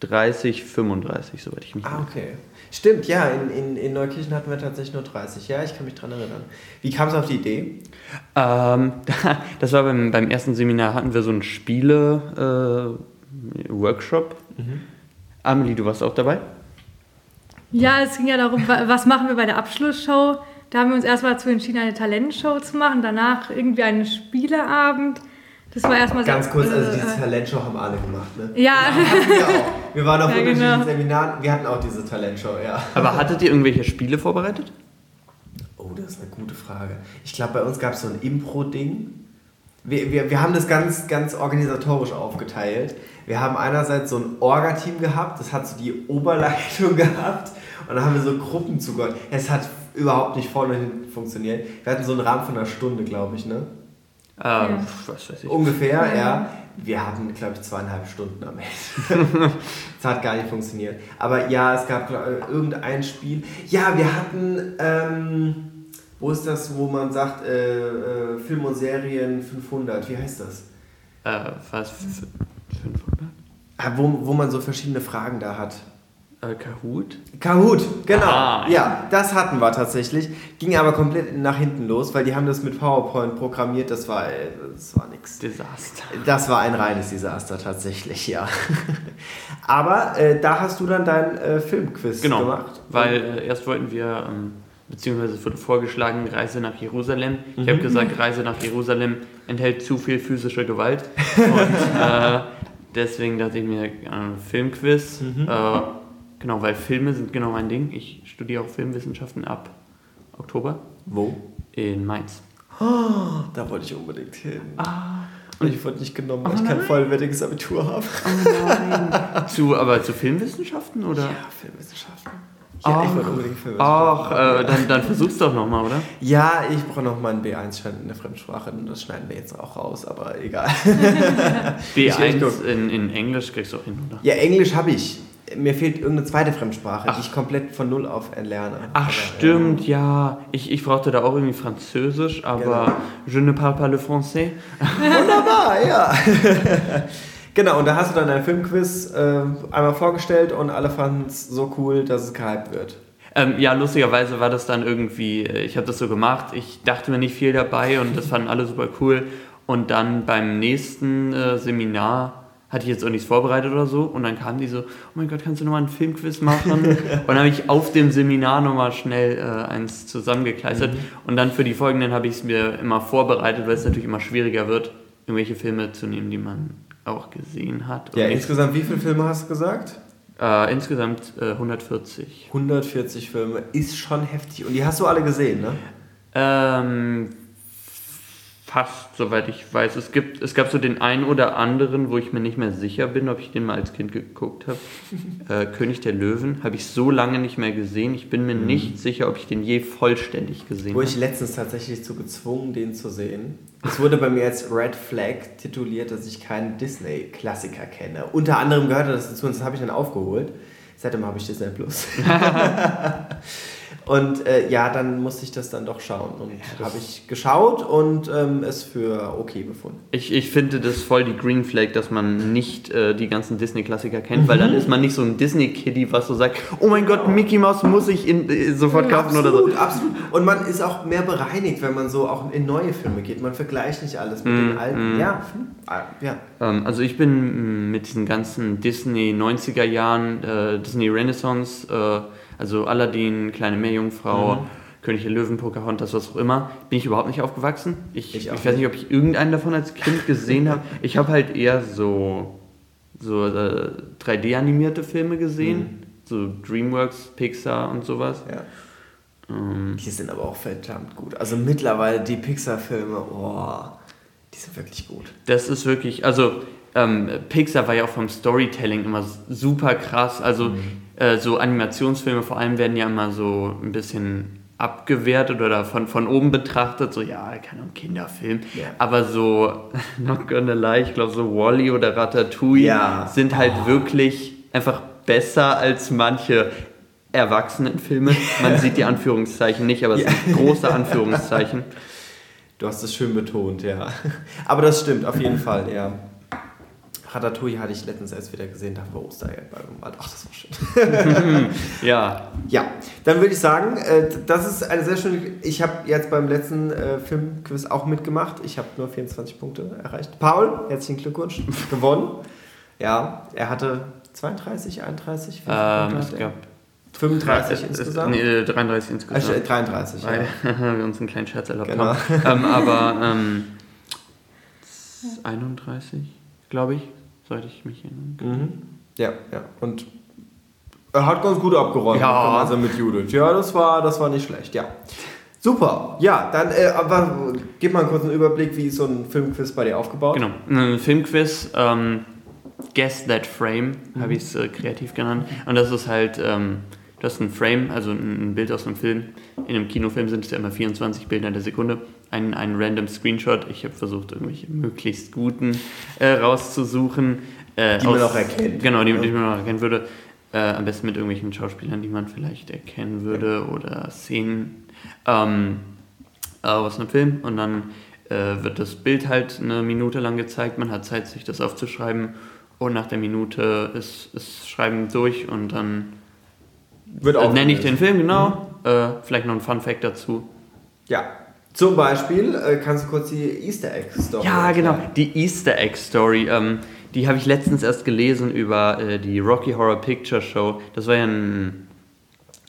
30, 35, soweit ich mich Ah, erinnere. okay. Stimmt, ja, in, in, in Neukirchen hatten wir tatsächlich nur 30. Ja, ich kann mich dran erinnern. Wie kam es auf die Idee? Ähm, das war beim, beim ersten Seminar, hatten wir so einen Spiele-Workshop. Amelie, du warst auch dabei? Ja, es ging ja darum, wa- was machen wir bei der Abschlussshow. Da haben wir uns erstmal dazu entschieden, eine Talentshow zu machen. Danach irgendwie einen Spieleabend. Das war erstmal sehr- Ganz kurz, also äh, diese äh, Talentshow haben alle gemacht, ne? Ja, Hatten wir auch. Wir waren auf Ja, unterschiedlichen genau. Seminaren, wir hatten auch diese Talentshow, ja. Aber hattet ihr irgendwelche Spiele vorbereitet? Oh, das ist eine gute Frage. Ich glaube, bei uns gab es so ein Impro-Ding. Wir, wir, wir haben das ganz, ganz organisatorisch aufgeteilt. Wir haben einerseits so ein Orga-Team gehabt, das hat so die Oberleitung gehabt. Und dann haben wir so Gruppen zugehört. Es hat überhaupt nicht vorne und hinten funktioniert. Wir hatten so einen Rahmen von einer Stunde, glaube ich, ne? Ähm, Was weiß ich. Ungefähr, ja. Wir hatten, glaube ich, zweieinhalb Stunden am Ende. das hat gar nicht funktioniert. Aber ja, es gab glaub, ich, irgendein Spiel. Ja, wir hatten, ähm, wo ist das, wo man sagt, äh, äh, Film und Serien 500, wie heißt das? Äh, was? F- 500? Ah, Wo, wo man so verschiedene Fragen da hat. Äh, Kahoot? Kahoot, genau. Ah, ja, das hatten wir tatsächlich. Ging aber komplett nach hinten los, weil die haben das mit PowerPoint programmiert. Das war, äh, das war nix. Desaster. Das war ein reines Desaster tatsächlich, ja. Aber äh, da hast du dann dein äh, Filmquiz Genau, gemacht. weil äh, erst wollten wir, ähm, beziehungsweise es wurde vorgeschlagen, Reise nach Jerusalem. Ich habe gesagt, Reise nach Jerusalem enthält zu viel physische Gewalt. Und deswegen dachte ich mir, Filmquiz. Äh, genau, weil Filme sind genau mein Ding. Ich studiere auch Filmwissenschaften ab Oktober Wo? in Mainz. Da wollte ich unbedingt hin. Und ich wurde nicht genommen, weil ich kein vollwertiges Abitur habe. Zu, aber zu Filmwissenschaften oder? Ja, Filmwissenschaften. Ja, ich wollte unbedingt Filmwissenschaften. Ach, äh, dann, dann versuch's doch nochmal, oder? Ja, ich brauche noch mal einen B1-Schein in der Fremdsprache. und Das schneiden wir jetzt auch raus, aber egal. Ich- ich B1 guck. in, in Englisch kriegst du auch hin, oder? Ja, Englisch habe ich. Mir fehlt irgendeine zweite Fremdsprache, Ach. die ich komplett von Null auf erlerne. Ach Aber, stimmt, ja. Ich, ich brauchte da auch irgendwie Französisch, aber Genau. je ne parle pas le français. Wunderbar, ja. genau, und da hast du dann ein Filmquiz äh, einmal vorgestellt und alle fanden es so cool, dass es gehypt wird. Ähm, ja, lustigerweise war das dann irgendwie, äh, ich habe das so gemacht, ich dachte mir nicht viel dabei und das fanden alle super cool. Und dann beim nächsten äh, Seminar hatte ich jetzt auch nichts vorbereitet oder so. Und dann kamen die so, oh mein Gott, kannst du nochmal einen Filmquiz machen? und dann habe ich auf dem Seminar nochmal schnell äh, eins zusammengekleistert. Mhm. Und dann für die folgenden habe ich es mir immer vorbereitet, weil es natürlich immer schwieriger wird, irgendwelche Filme zu nehmen, die man auch gesehen hat. Ja, insgesamt, wie viele Filme hast du gesagt? äh, insgesamt äh, 140. 140 Filme ist schon heftig. Und die hast du alle gesehen, ne? Ähm, fast, soweit ich weiß. Es, gibt, es gab so den einen oder anderen, wo ich mir nicht mehr sicher bin, ob ich den mal als Kind geguckt habe. äh, König der Löwen habe ich so lange nicht mehr gesehen. Ich bin mir nicht sicher, ob ich den je vollständig gesehen Wurde habe. ich letztens tatsächlich zu gezwungen, den zu sehen. Es wurde bei mir als Red Flag tituliert, dass ich keinen Disney-Klassiker kenne. Unter anderem gehörte das dazu und das habe ich dann aufgeholt. Seitdem habe ich Disney Plus. und äh, ja, dann musste ich das dann doch schauen. Und habe ich geschaut und ähm, es für okay befunden. Ich, ich finde das voll die Green Flag, dass man nicht äh, die ganzen Disney-Klassiker kennt, weil dann ist man nicht so ein Disney-Kiddie, was so sagt, oh mein Gott, Mickey Mouse muss ich in, äh, sofort kaufen oder so. absolut, absolut. Und man ist auch mehr bereinigt, wenn man so auch in neue Filme geht. Man vergleicht nicht alles mit Mm, den alten. Ja, ah, ja. Ähm, also ich bin mit diesen ganzen Disney 90er Jahren, äh, Disney Renaissance, äh, also Aladdin, Kleine Meerjungfrau, Mhm. König der Löwen, Pocahontas, was auch immer, bin ich überhaupt nicht aufgewachsen. Ich, Ich ich, weiß nicht, ob ich irgendeinen davon als Kind gesehen habe. Ich habe halt eher so, so äh, 3D-animierte Filme gesehen, so DreamWorks, Pixar und sowas. ja. Ähm, Die sind aber auch verdammt gut. Also mittlerweile die Pixar-Filme, oh, die sind wirklich gut. Das ist wirklich, also ähm, Pixar war ja auch vom Storytelling immer super krass. Also äh, so Animationsfilme vor allem werden ja immer so ein bisschen abgewertet oder von, von oben betrachtet, so ja, keine Ahnung, Kinderfilm. Ja. Aber so, not gonna lie, ich glaube so Wally oder Ratatouille Ja. sind halt wirklich einfach besser als manche Erwachsenenfilme. Man sieht die Anführungszeichen nicht, aber es Ja. sind große Anführungszeichen. Du hast es schön betont, ja. Aber das stimmt, auf jeden Fall, ja. Ratatouille hatte ich letztens erst wieder gesehen, da haben wir Ostereier bei gemalt. Ach, das war schön. Ja, Ja, dann würde ich sagen, äh, das ist eine sehr schöne. Ich habe jetzt beim letzten äh, Filmquiz auch mitgemacht. Ich habe nur 24 Punkte erreicht. Paul, herzlichen Glückwunsch, gewonnen. Ja, er hatte 32, 31, wie viele ähm, Punkte es hat er? gab 35 Äh, insgesamt. Nee, äh, 33 Ah, insgesamt. äh, 33, ja. Weil wir uns einen kleinen Scherz erlaubt Genau. haben. ähm, aber ähm, 31, glaube ich, sollte ich mich erinnern. Mhm. Ja, ja. Und er hat ganz gut abgeräumt, Ja. also mit Judith. Ja, das war, das war nicht schlecht, ja. Super. Ja, dann äh, aber gib mal einen kurzen Überblick, wie ist so ein Filmquiz bei dir aufgebaut? Genau, ein Filmquiz, ähm, Guess That Frame, habe ich es äh, kreativ genannt. Und das ist halt, ähm, du hast ein Frame, also ein Bild aus einem Film. In einem Kinofilm sind es ja immer 24 Bilder in der Sekunde. Ein, ein random Screenshot. Ich habe versucht, irgendwelche möglichst guten äh, rauszusuchen. Äh, Die man auch erkennt. Genau, die, Ja. die man auch erkennen würde. Äh, am besten mit irgendwelchen Schauspielern, die man vielleicht erkennen würde oder Szenen ähm, äh, aus einem Film. Und dann äh, wird das Bild halt eine Minute lang gezeigt. Man hat Zeit, sich das aufzuschreiben. Und nach der Minute ist das Schreiben durch und dann Wird äh, nenne ich den. Film genau. Äh, vielleicht noch ein Fun Fact dazu. Ja. Zum Beispiel, äh, kannst du kurz die Easter Egg Story Ja, genau. erklären? Die Easter Egg Story. Ähm, die habe ich letztens erst gelesen über äh, die Rocky Horror Picture Show. Das war ja ein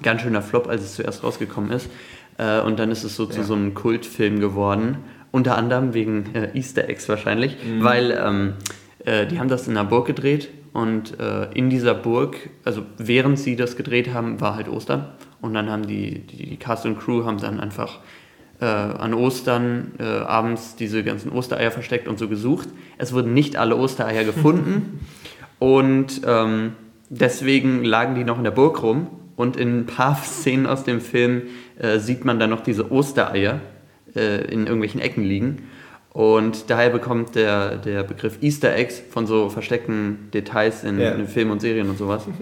ganz schöner Flop, als es zuerst rausgekommen ist. Äh, und dann ist es so zu Ja. so einem Kultfilm geworden. Unter anderem wegen äh, Easter Eggs wahrscheinlich, weil ähm, äh, die haben das in einer Burg gedreht und äh, in dieser Burg, also während sie das gedreht haben, war halt Ostern. Und dann haben die, die, die Cast und Crew haben dann einfach äh, an Ostern äh, abends diese ganzen Ostereier versteckt und so gesucht. Es wurden nicht alle Ostereier gefunden und ähm, deswegen lagen die noch in der Burg rum. Und in ein paar Szenen aus dem Film äh, sieht man dann noch diese Ostereier äh, in irgendwelchen Ecken liegen. Und daher bekommt der, der Begriff Easter Eggs von so versteckten Details in, Ja. in Filmen und Serien und sowas.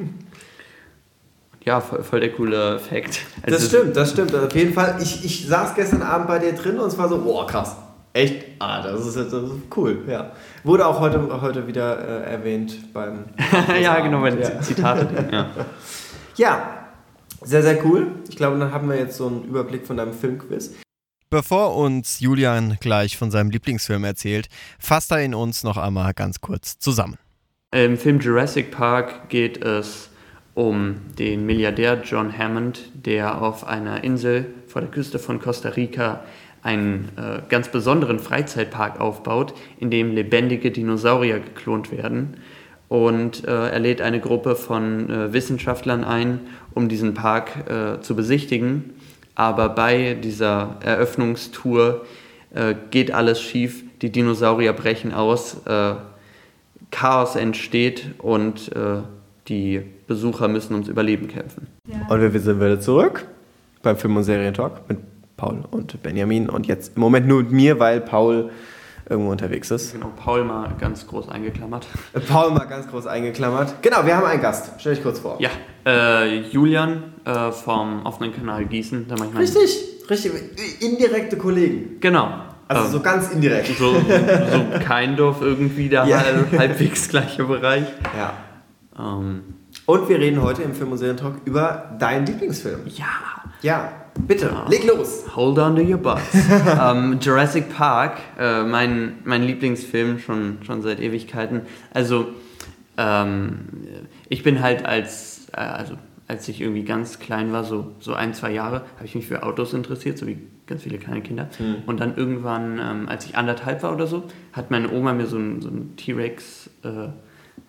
Ja, voll, voll der coole Fact. Also Das stimmt, das stimmt. Auf jeden Fall, ich, ich saß gestern Abend bei dir drin und es war so, boah, krass. Echt? Ah, das ist, das ist cool, ja. Wurde auch heute, heute wieder äh, erwähnt beim. ja, genau, bei den Ja. Zitate. Ja. Ja, Sehr, sehr cool. Ich glaube, dann haben wir jetzt so einen Überblick von deinem Filmquiz. Bevor uns Julian gleich von seinem Lieblingsfilm erzählt, fasst er ihn uns noch einmal ganz kurz zusammen. Im Film Jurassic Park geht es um den Milliardär John Hammond, der auf einer Insel vor der Küste von Costa Rica einen äh, ganz besonderen Freizeitpark aufbaut, in dem lebendige Dinosaurier geklont werden. Und äh, er lädt eine Gruppe von äh, Wissenschaftlern ein, um diesen Park äh, zu besichtigen. Aber bei dieser Eröffnungstour äh, geht alles schief, die Dinosaurier brechen aus, äh, Chaos entsteht und die Besucher müssen ums Überleben kämpfen. Ja. Und wir sind wieder zurück beim Film- und Serientalk mit Paul und Benjamin und jetzt im Moment nur mit mir, weil Paul irgendwo unterwegs ist. Genau, Paul mal ganz groß eingeklammert. Paul mal ganz groß eingeklammert. Genau, wir haben einen Gast. Stell dich kurz vor. Ja, äh, Julian äh, vom offenen Kanal Gießen. Da richtig, richtig. Indirekte Kollegen. Genau. Also ähm, so ganz indirekt. So, so kein Dorf irgendwie der ja. halbwegs gleiche Bereich. Ja. Ähm, und wir reden heute im Film- und Serientalk über deinen Lieblingsfilm. Ja. Ja, bitte, ja. leg los. Hold on to your butts. ähm, Jurassic Park, äh, mein, mein Lieblingsfilm schon, schon seit Ewigkeiten. Also, ähm, ich bin halt als, äh, also als ich irgendwie ganz klein war, so, so ein, zwei Jahre, habe ich mich für Autos interessiert, so wie ganz viele kleine Kinder. Mhm. Und dann irgendwann, ähm, als ich anderthalb war oder so, hat meine Oma mir so einen so T-Rex, äh,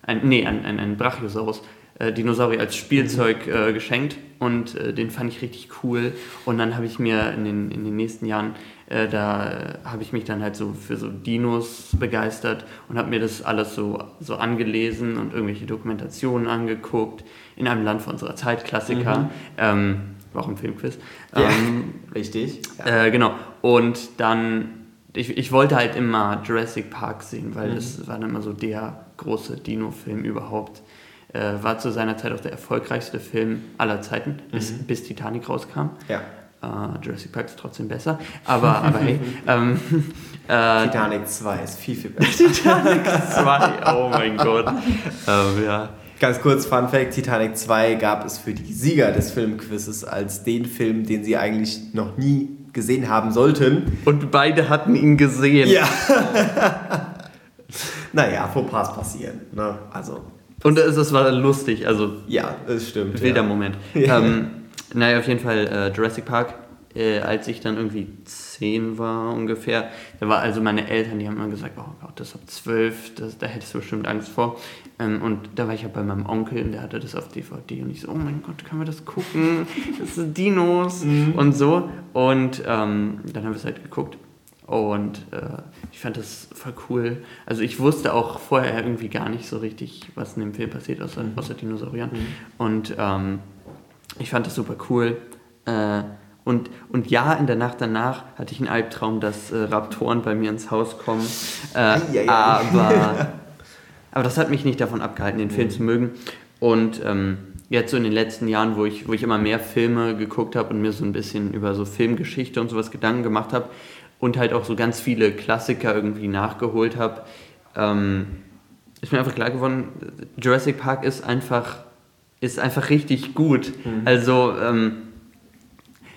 ein, nee, ein, ein, ein Brachiosaurus äh, Dinosaurier als Spielzeug äh, geschenkt und äh, den fand ich richtig cool. Und dann habe ich mir in den, in den nächsten Jahren, äh, da habe ich mich dann halt so für so Dinos begeistert und habe mir das alles so, so angelesen und irgendwelche Dokumentationen angeguckt. In einem Land von unserer Zeit, Klassiker. Mhm. Ähm, war auch ein Filmquiz. Ja, ähm, richtig. Ja. Äh, genau. Und dann ich, ich wollte halt immer Jurassic Park sehen, weil mhm. das war dann immer so der große Dino-Film überhaupt. Äh, war zu seiner Zeit auch der erfolgreichste Film aller Zeiten, bis, mhm. bis Titanic rauskam. Ja. Uh, Jurassic Park ist trotzdem besser, aber, aber hey. Ähm, äh, Titanic 2 ist viel, viel besser. Titanic 2, oh mein Gott. ähm, ja. Ganz kurz, Fun Fact: Titanic 2 gab es für die Sieger des Filmquizzes als den Film, den sie eigentlich noch nie gesehen haben sollten. Und beide hatten ihn gesehen. Ja. naja, Fauxpas passieren. Ne? Also. Und es war lustig, also. Ja, es stimmt. Wilder ja. Moment. Ähm, naja, auf jeden Fall äh, Jurassic Park, äh, als ich dann irgendwie zehn war ungefähr, da war also meine Eltern, die haben immer gesagt, oh Gott, das ab zwölf, das, da hättest du bestimmt Angst vor. Ähm, und da war ich ja bei meinem Onkel, der hatte das auf DVD und ich so, oh mein Gott, können wir das gucken? Das sind Dinos mhm. und so. Und ähm, dann haben wir es halt geguckt. Und äh, ich fand das voll cool. Also ich wusste auch vorher irgendwie gar nicht so richtig, was in dem Film passiert, außer, mhm. außer Dinosauriern. Mhm. Und ähm, ich fand das super cool. Äh, und, und ja, in der Nacht danach hatte ich einen Albtraum, dass äh, Raptoren bei mir ins Haus kommen. Äh, ja, ja. Aber, aber das hat mich nicht davon abgehalten, den Film mhm. zu mögen. Und ähm, jetzt so in den letzten Jahren, wo ich, wo ich immer mehr Filme geguckt habe und mir so ein bisschen über so Filmgeschichte und sowas Gedanken gemacht habe, und halt auch so ganz viele Klassiker irgendwie nachgeholt habe, ähm, ist mir einfach klar geworden, Jurassic Park ist einfach, ist einfach richtig gut. Mhm. Also, ähm,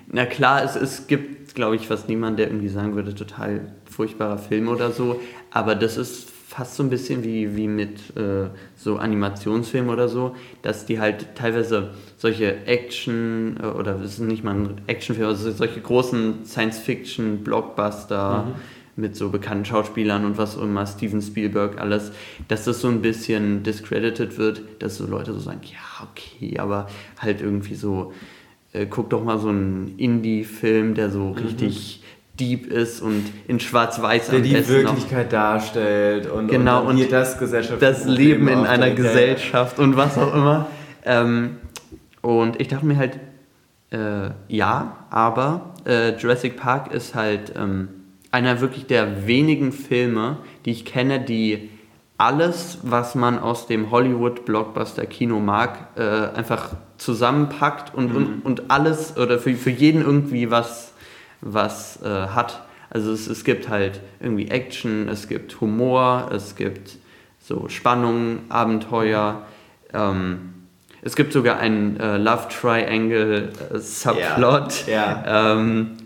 na klar, es, es gibt, glaube ich, fast niemanden, der irgendwie sagen würde, total furchtbarer Film oder so, aber das ist fast so ein bisschen wie, wie mit äh, so Animationsfilmen oder so, dass die halt teilweise solche Action äh, oder es ist nicht mal ein Actionfilm, also solche großen Science-Fiction-Blockbuster mhm. mit so bekannten Schauspielern und was auch immer, Steven Spielberg, alles, dass das so ein bisschen discredited wird, dass so Leute so sagen, ja, okay, aber halt irgendwie so, äh, guck doch mal so einen Indie-Film, der so mhm. richtig deep ist und in Schwarz-Weiß Der die Wirklichkeit noch. darstellt und, genau, und, und das Gesellschaft das Leben in einer Gesellschaft und was auch immer. Ähm, und ich dachte mir halt, äh, ja, aber äh, Jurassic Park ist halt ähm, einer wirklich der wenigen Filme, die ich kenne, die alles, was man aus dem Hollywood-Blockbuster-Kino mag, äh, einfach zusammenpackt und, mhm. und, und alles oder für, für jeden irgendwie was was äh, hat. Also es, es gibt halt irgendwie Action, es gibt Humor, es gibt so Spannung, Abenteuer. Ähm, es gibt sogar einen äh, Love Triangle äh, Subplot. Ja. Ähm,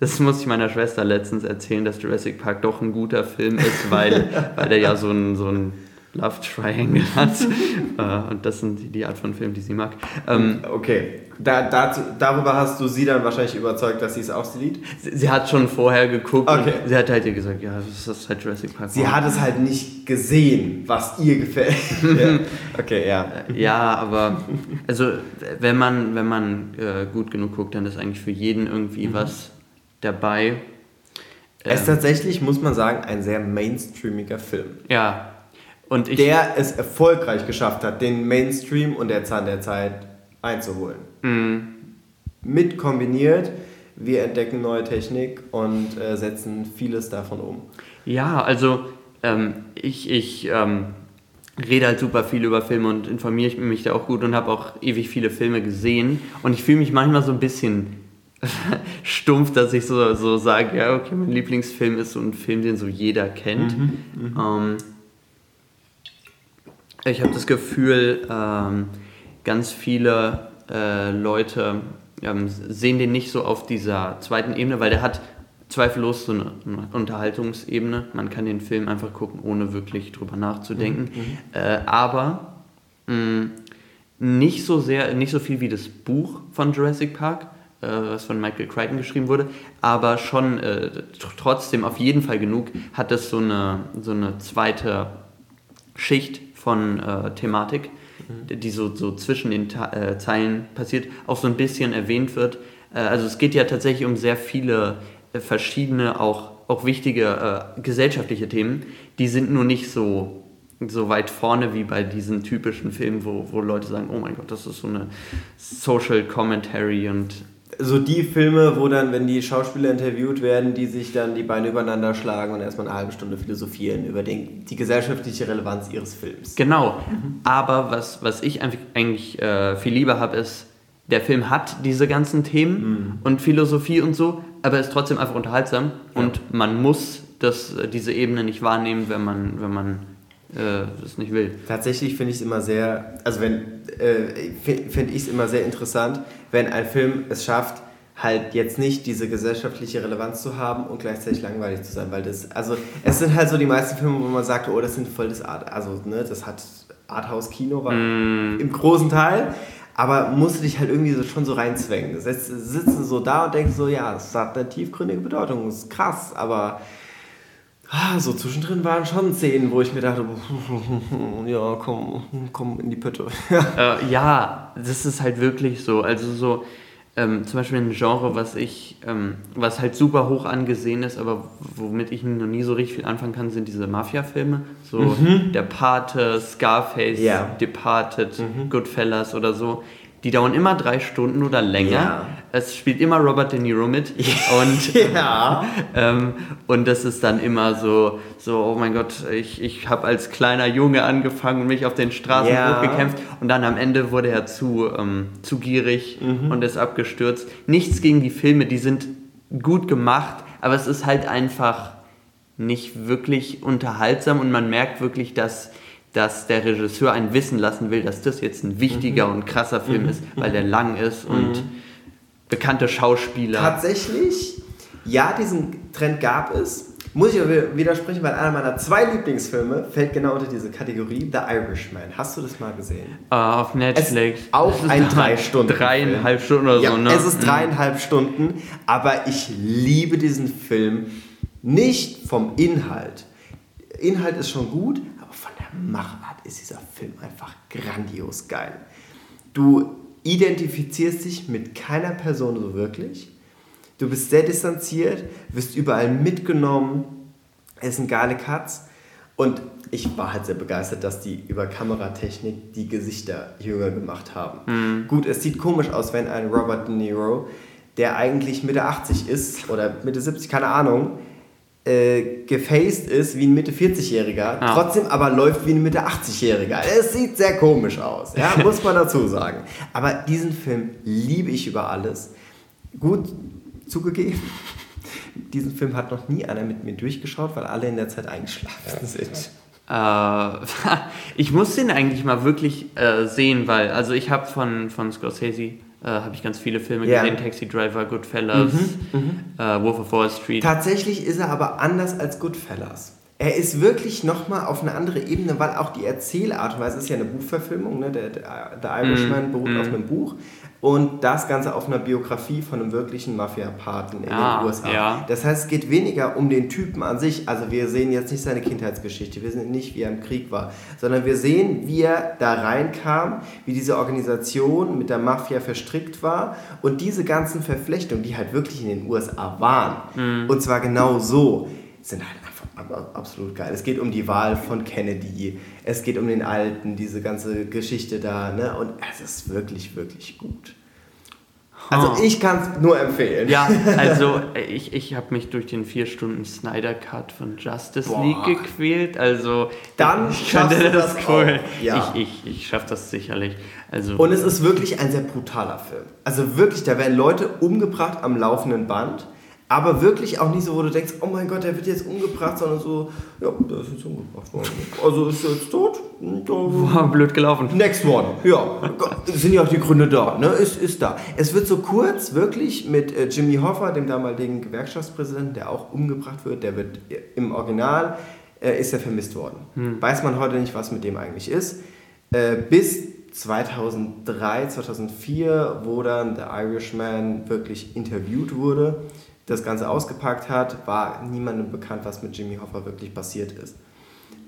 das muss ich meiner Schwester letztens erzählen, dass Jurassic Park doch ein guter Film ist, weil, weil der ja so ein, so ein Love Triangle hat. äh, und das sind die, Art von Film, die sie mag. Ähm, Okay, da, dazu, darüber hast du sie dann wahrscheinlich überzeugt, dass sie es auch sieht. sie, sie hat schon vorher geguckt Okay. sie hat halt ihr gesagt, ja, das ist halt Jurassic Park. Sie hat es halt nicht gesehen, was ihr gefällt. ja. Okay, ja. Ja, aber also wenn man, wenn man äh, gut genug guckt, dann ist eigentlich für jeden irgendwie Mhm. was dabei. Er ist Ähm, tatsächlich, muss man sagen, ein sehr mainstreamiger Film. ja. Und ich, Der es erfolgreich geschafft hat, den Mainstream und der Zahn der Zeit einzuholen. Mhm. Mit kombiniert, wir entdecken neue Technik und äh, setzen vieles davon um. Ja, also ähm, ich, ich ähm, rede halt super viel über Filme und informiere mich da auch gut und habe auch ewig viele Filme gesehen. Und ich fühle mich manchmal so ein bisschen stumpf, dass ich so, so sage, ja, okay, mein Lieblingsfilm ist so ein Film, den so jeder kennt. Ähm, ich habe das Gefühl, ähm, ganz viele äh, Leute ähm, sehen den nicht so auf dieser zweiten Ebene, weil der hat zweifellos so eine, eine Unterhaltungsebene. Man kann den Film einfach gucken, ohne wirklich drüber nachzudenken. Äh, aber mh, nicht so sehr, nicht so viel wie das Buch von Jurassic Park, äh, was von Michael Crichton geschrieben wurde, aber schon äh, tr- trotzdem auf jeden Fall genug hat es so eine, so eine zweite Schicht von äh, Thematik, die so, so zwischen den Ta äh, Zeilen passiert, auch so ein bisschen erwähnt wird. Äh, also es geht ja tatsächlich um sehr viele äh, verschiedene, auch, auch wichtige äh, gesellschaftliche Themen. Die sind nur nicht so, so weit vorne wie bei diesen typischen Filmen, wo, wo Leute sagen, oh mein Gott, das ist so eine Social Commentary und So die Filme, wo dann, wenn die Schauspieler interviewt werden, die sich dann die Beine übereinander schlagen und erstmal eine halbe Stunde philosophieren über den, die gesellschaftliche Relevanz ihres Films. Genau. Aber was, was ich einfach eigentlich äh, viel lieber habe, ist, der Film hat diese ganzen Themen und Philosophie und so, aber ist trotzdem einfach unterhaltsam und man muss das, diese Ebene nicht wahrnehmen, wenn man, wenn man äh, das nicht will. Tatsächlich finde ich es immer sehr, also wenn, äh, finde ich es immer sehr interessant, wenn ein Film es schafft, halt jetzt nicht diese gesellschaftliche Relevanz zu haben und gleichzeitig langweilig zu sein, weil das, also es sind halt so die meisten Filme, wo man sagt, oh, das sind voll das Art, also ne, das hat Arthouse-Kino war im großen Teil, aber musst du dich halt irgendwie so, schon so reinzwängen. Das heißt, sitzen so da und denkst so, ja, das hat eine tiefgründige Bedeutung, das ist krass, aber ah, so zwischendrin waren schon Szenen, wo ich mir dachte, ja, komm, komm in die Pütte. Äh, ja, das ist halt wirklich so. Also so ähm, zum Beispiel ein Genre, was ich, ähm, was halt super hoch angesehen ist, aber womit ich noch nie so richtig viel anfangen kann, sind diese Mafia-Filme. So Der Pate, Scarface, Ja. Departed, Goodfellas oder so. Die dauern immer drei Stunden oder länger. Ja. Es spielt immer Robert De Niro mit. Und ja. ähm, und das ist dann immer so, so oh mein Gott, ich, ich habe als kleiner Junge angefangen und mich auf den Straßen Ja. hochgekämpft und dann am Ende wurde er zu, ähm, zu gierig Mhm. und ist abgestürzt. Nichts gegen die Filme, die sind gut gemacht, aber es ist halt einfach nicht wirklich unterhaltsam und man merkt wirklich, dass, dass der Regisseur einen wissen lassen will, dass das jetzt ein wichtiger Mhm. und krasser Film ist, weil der lang ist und bekannte Schauspieler. Tatsächlich, ja, diesen Trend gab es. Muss ich aber widersprechen, weil einer meiner zwei Lieblingsfilme fällt genau unter diese Kategorie, The Irishman. Hast du das mal gesehen? Äh, auf Netflix. Es- auch ein drei Stunden Dreieinhalb Stunden oder ja, so, ne? es ist dreieinhalb Stunden, aber ich liebe diesen Film nicht vom Inhalt. Inhalt ist schon gut, Machart ist dieser Film einfach grandios geil. Du identifizierst dich mit keiner Person so wirklich. Du bist sehr distanziert, wirst überall mitgenommen. Es sind geile Cuts. Und ich war halt sehr begeistert, dass die über Kameratechnik die Gesichter jünger gemacht haben. Gut, es sieht komisch aus, wenn ein Robert De Niro, der eigentlich Mitte 80 ist oder Mitte 70, keine Ahnung, äh, gefaced ist wie ein Mitte 40-Jähriger, Ja. trotzdem aber läuft wie ein Mitte 80-Jähriger. Es sieht sehr komisch aus, ja, muss man dazu sagen. Aber diesen Film liebe ich über alles. Gut zugegeben, diesen Film hat noch nie einer mit mir durchgeschaut, weil alle in der Zeit eingeschlafen sind. Äh, ich muss den eigentlich mal wirklich äh, sehen, weil, also ich habe von, von Scorsese, äh, habe ich ganz viele Filme Ja. gesehen, Taxi Driver, Goodfellas, äh, Wolf of Wall Street. Tatsächlich ist er aber anders als Goodfellas. Er ist wirklich nochmal auf eine andere Ebene, weil auch die Erzählart und Weise ist ja eine Buchverfilmung, ne? der, der, der Irishman Mm, beruht mm. auf einem Buch und das Ganze auf einer Biografie von einem wirklichen Mafia-Paten in Ah, den USA. ja. Das heißt, es geht weniger um den Typen an sich. Also wir sehen jetzt nicht seine Kindheitsgeschichte, wir sehen nicht, wie er im Krieg war, sondern wir sehen, wie er da reinkam, wie diese Organisation mit der Mafia verstrickt war und diese ganzen Verflechtungen, die halt wirklich in den USA waren, und zwar genau so, sind halt absolut geil. Es geht um die Wahl von Kennedy, es geht um den Alten, diese ganze Geschichte da, ne? Und es ist wirklich, wirklich gut. Also ich kann es nur empfehlen. Ja, also ich, ich habe mich durch den 4 Stunden Snyder Cut von Justice Boah. League gequält. Also Dann ich finde du das cool. ja. Ich, ich, ich schaffe das sicherlich. Also Und es ist wirklich ein sehr brutaler Film. Also wirklich, da werden Leute umgebracht am laufenden Band. Aber wirklich auch nicht so, wo du denkst, oh mein Gott, der wird jetzt umgebracht, sondern so, ja, der ist jetzt umgebracht worden. Also ist er jetzt tot? Boah, blöd gelaufen. Next one. Ja, sind ja auch die Gründe da, ne? Ist, ist da. Es wird so kurz, wirklich, mit äh, Jimmy Hoffa, dem damaligen Gewerkschaftspräsidenten, der auch umgebracht wird, der wird äh, im Original, äh, ist er vermisst worden. Weiß man heute nicht, was mit dem eigentlich ist. Äh, bis 2003, 2004, wo dann der Irishman wirklich interviewt wurde, das Ganze ausgepackt hat, war niemandem bekannt, was mit Jimmy Hoffa wirklich passiert ist.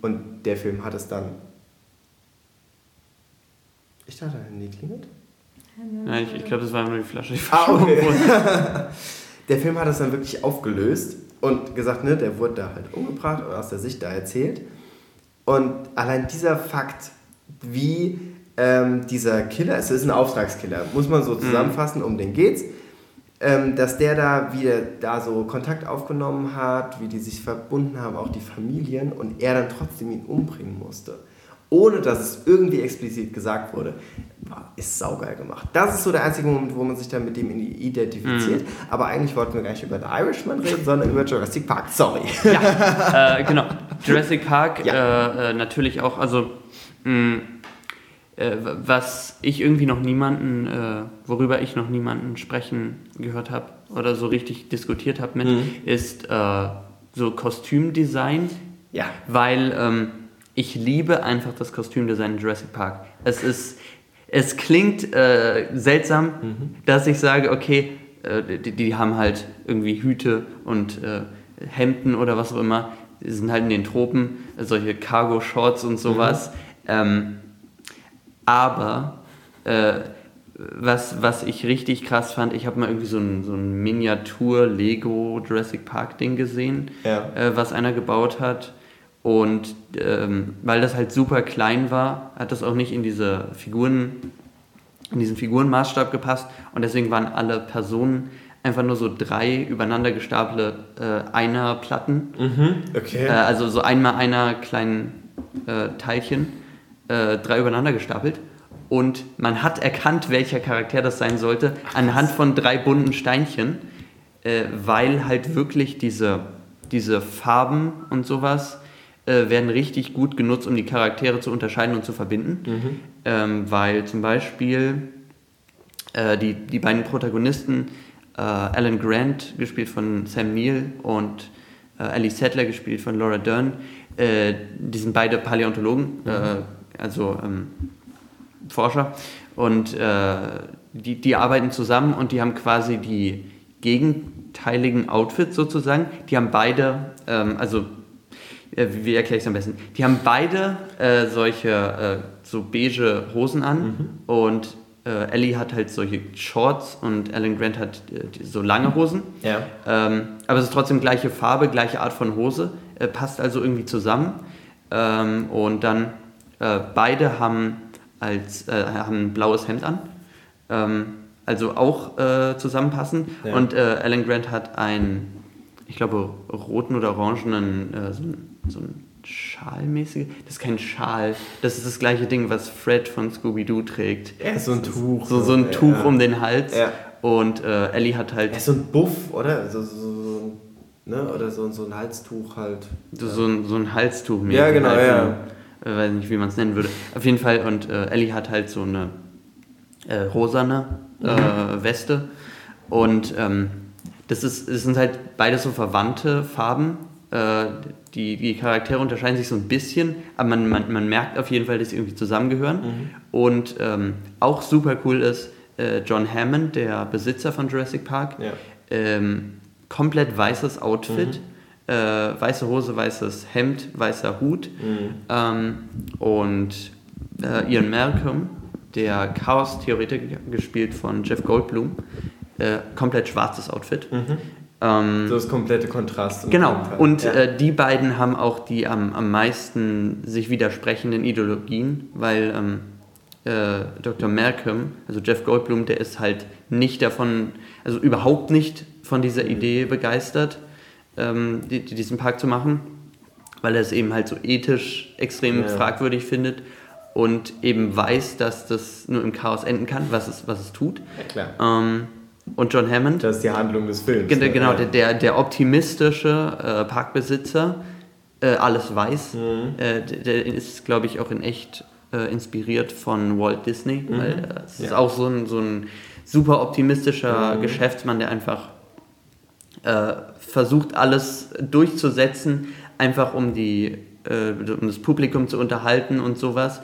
Und der Film hat es dann ich dachte, dein Handy klingelt. Nein, ich, ich glaube, das war nur die Flasche. die Ah, okay. Der Film hat es dann wirklich aufgelöst und gesagt, ne, der wurde da halt umgebracht und aus der Sicht da erzählt. Und allein dieser Fakt, wie ähm, dieser Killer, es ist ein Auftragskiller, muss man so zusammenfassen, um den geht's, ähm, dass der da wieder da so Kontakt aufgenommen hat, wie die sich verbunden haben, auch die Familien, und er dann trotzdem ihn umbringen musste. Ohne dass es irgendwie explizit gesagt wurde, war, ist saugeil gemacht. Das ist so der einzige Moment, wo man sich dann mit dem identifiziert. Aber eigentlich wollten wir gar nicht über The Irishman reden, sondern über Jurassic Park. Sorry. ja, äh, genau. Jurassic Park, Ja. äh, äh, natürlich auch, also mh, äh, was ich irgendwie noch niemanden, äh, worüber ich noch niemanden sprechen gehört habe oder so richtig diskutiert habe mit, Mhm. ist äh, so Kostümdesign, Ja. weil ähm, ich liebe einfach das Kostümdesign in Jurassic Park. Es ist, es klingt äh, seltsam, dass ich sage, okay, äh, die, die haben halt irgendwie Hüte und äh, Hemden oder was auch immer. Die sind halt in den Tropen, solche Cargo-Shorts und sowas. Ähm, aber äh, was, was ich richtig krass fand, ich habe mal irgendwie so ein, so ein Miniatur-Lego Jurassic Park-Ding gesehen, Ja. äh, was einer gebaut hat. Und ähm, weil das halt super klein war, hat das auch nicht in diese Figuren, in diesen Figurenmaßstab gepasst. Und deswegen waren alle Personen einfach nur so drei übereinander gestapelte äh, Einer-Platten. Okay. Äh, also so einmal einer kleinen äh, Teilchen, äh, drei übereinander gestapelt. Und man hat erkannt, welcher Charakter das sein sollte, anhand von drei bunten Steinchen, äh, weil halt wirklich diese, diese Farben und sowas äh, werden richtig gut genutzt, um die Charaktere zu unterscheiden und zu verbinden. Ähm, weil zum Beispiel äh, die, die beiden Protagonisten, äh, Alan Grant, gespielt von Sam Neill, und äh, Ellie Sattler, gespielt von Laura Dern, äh, die sind beide Paläontologen, äh, also ähm, Forscher. Und äh, die, die arbeiten zusammen und die haben quasi die gegenteiligen Outfits sozusagen. Die haben beide, ähm, also äh, wie erkläre ich es am besten? Die haben beide äh, solche äh, so beige Hosen an und äh, Ellie hat halt solche Shorts und Alan Grant hat äh, so lange Hosen. ja. Ähm, aber es ist trotzdem gleiche Farbe, gleiche Art von Hose, passt also irgendwie zusammen. Ähm, und dann äh, beide haben, als, äh, haben ein blaues Hemd an, ähm, also auch äh, zusammenpassen. Ja. Und äh, Alan Grant hat einen, ich glaube, roten oder orangenen, äh, so, ein- so ein Schalmäßige. Das ist kein Schal, das ist das gleiche Ding, was Fred von Scooby-Doo trägt. Er ist so ein Tuch. So, so ein Ja. Tuch um den Hals. Ja. Und äh, Ellie hat halt Er ist so ein Buff, oder? So, so, so, ne? Oder so, so ein Halstuch halt. So, so, ein, so ein Halstuch. Ja, genau, halt, ja. Äh, weiß nicht, wie man es nennen würde. Auf jeden Fall, und äh, Ellie hat halt so eine äh, rosane Mhm. äh, Weste. Und ähm, das, ist, das sind halt beides so verwandte Farben. Äh, die, die Charaktere unterscheiden sich so ein bisschen, aber man, man, man merkt auf jeden Fall, dass sie irgendwie zusammengehören. Mhm. Und ähm, auch super cool ist, äh, John Hammond, der Besitzer von Jurassic Park, Ja. ähm, komplett weißes Outfit, äh, weiße Hose, weißes Hemd, weißer Hut. Ähm, und äh, Ian Malcolm, der Chaos-Theoretiker, gespielt von Jeff Goldblum, äh, komplett schwarzes Outfit. Ähm, So das komplette Kontrast. Genau, und ja. äh, die beiden haben auch die am, am meisten sich widersprechenden Ideologien, weil ähm, äh, Dr. Malcolm, also Jeff Goldblum, der ist halt nicht davon, also überhaupt nicht von dieser Idee begeistert, ähm, die, die diesen Park zu machen, weil er es eben halt so ethisch extrem Ja. fragwürdig findet und eben weiß, dass das nur im Chaos enden kann, was es, was es tut. ja, klar. Ähm, und John Hammond, Das ist die Handlung des Films. Gen- ne? Genau, Ja. der, der, optimistische äh, Parkbesitzer, äh, alles weiß, Mhm. äh, der, ist, glaube ich, auch in echt äh, inspiriert von Walt Disney, weil äh, es ist Mhm. Ja. auch so ein, so ein super optimistischer Mhm. Geschäftsmann, der einfach äh, versucht, alles durchzusetzen, einfach um, die, äh, um das Publikum zu unterhalten und sowas.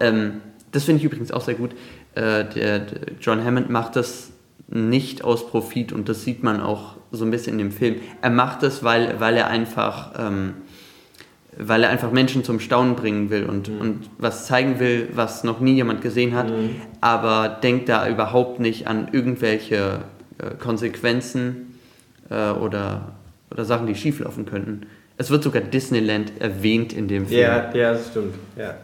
Ähm, das finde ich übrigens auch sehr gut. Äh, der, der John Hammond macht das nicht aus Profit und das sieht man auch so ein bisschen in dem Film. Er macht es, weil, weil er einfach ähm, weil er einfach Menschen zum Staunen bringen will und, und was zeigen will, was noch nie jemand gesehen hat, aber denkt da überhaupt nicht an irgendwelche äh, Konsequenzen äh, oder, oder Sachen, die schieflaufen könnten. Es wird sogar Disneyland erwähnt in dem Film. Ja, ja, das stimmt. Ja.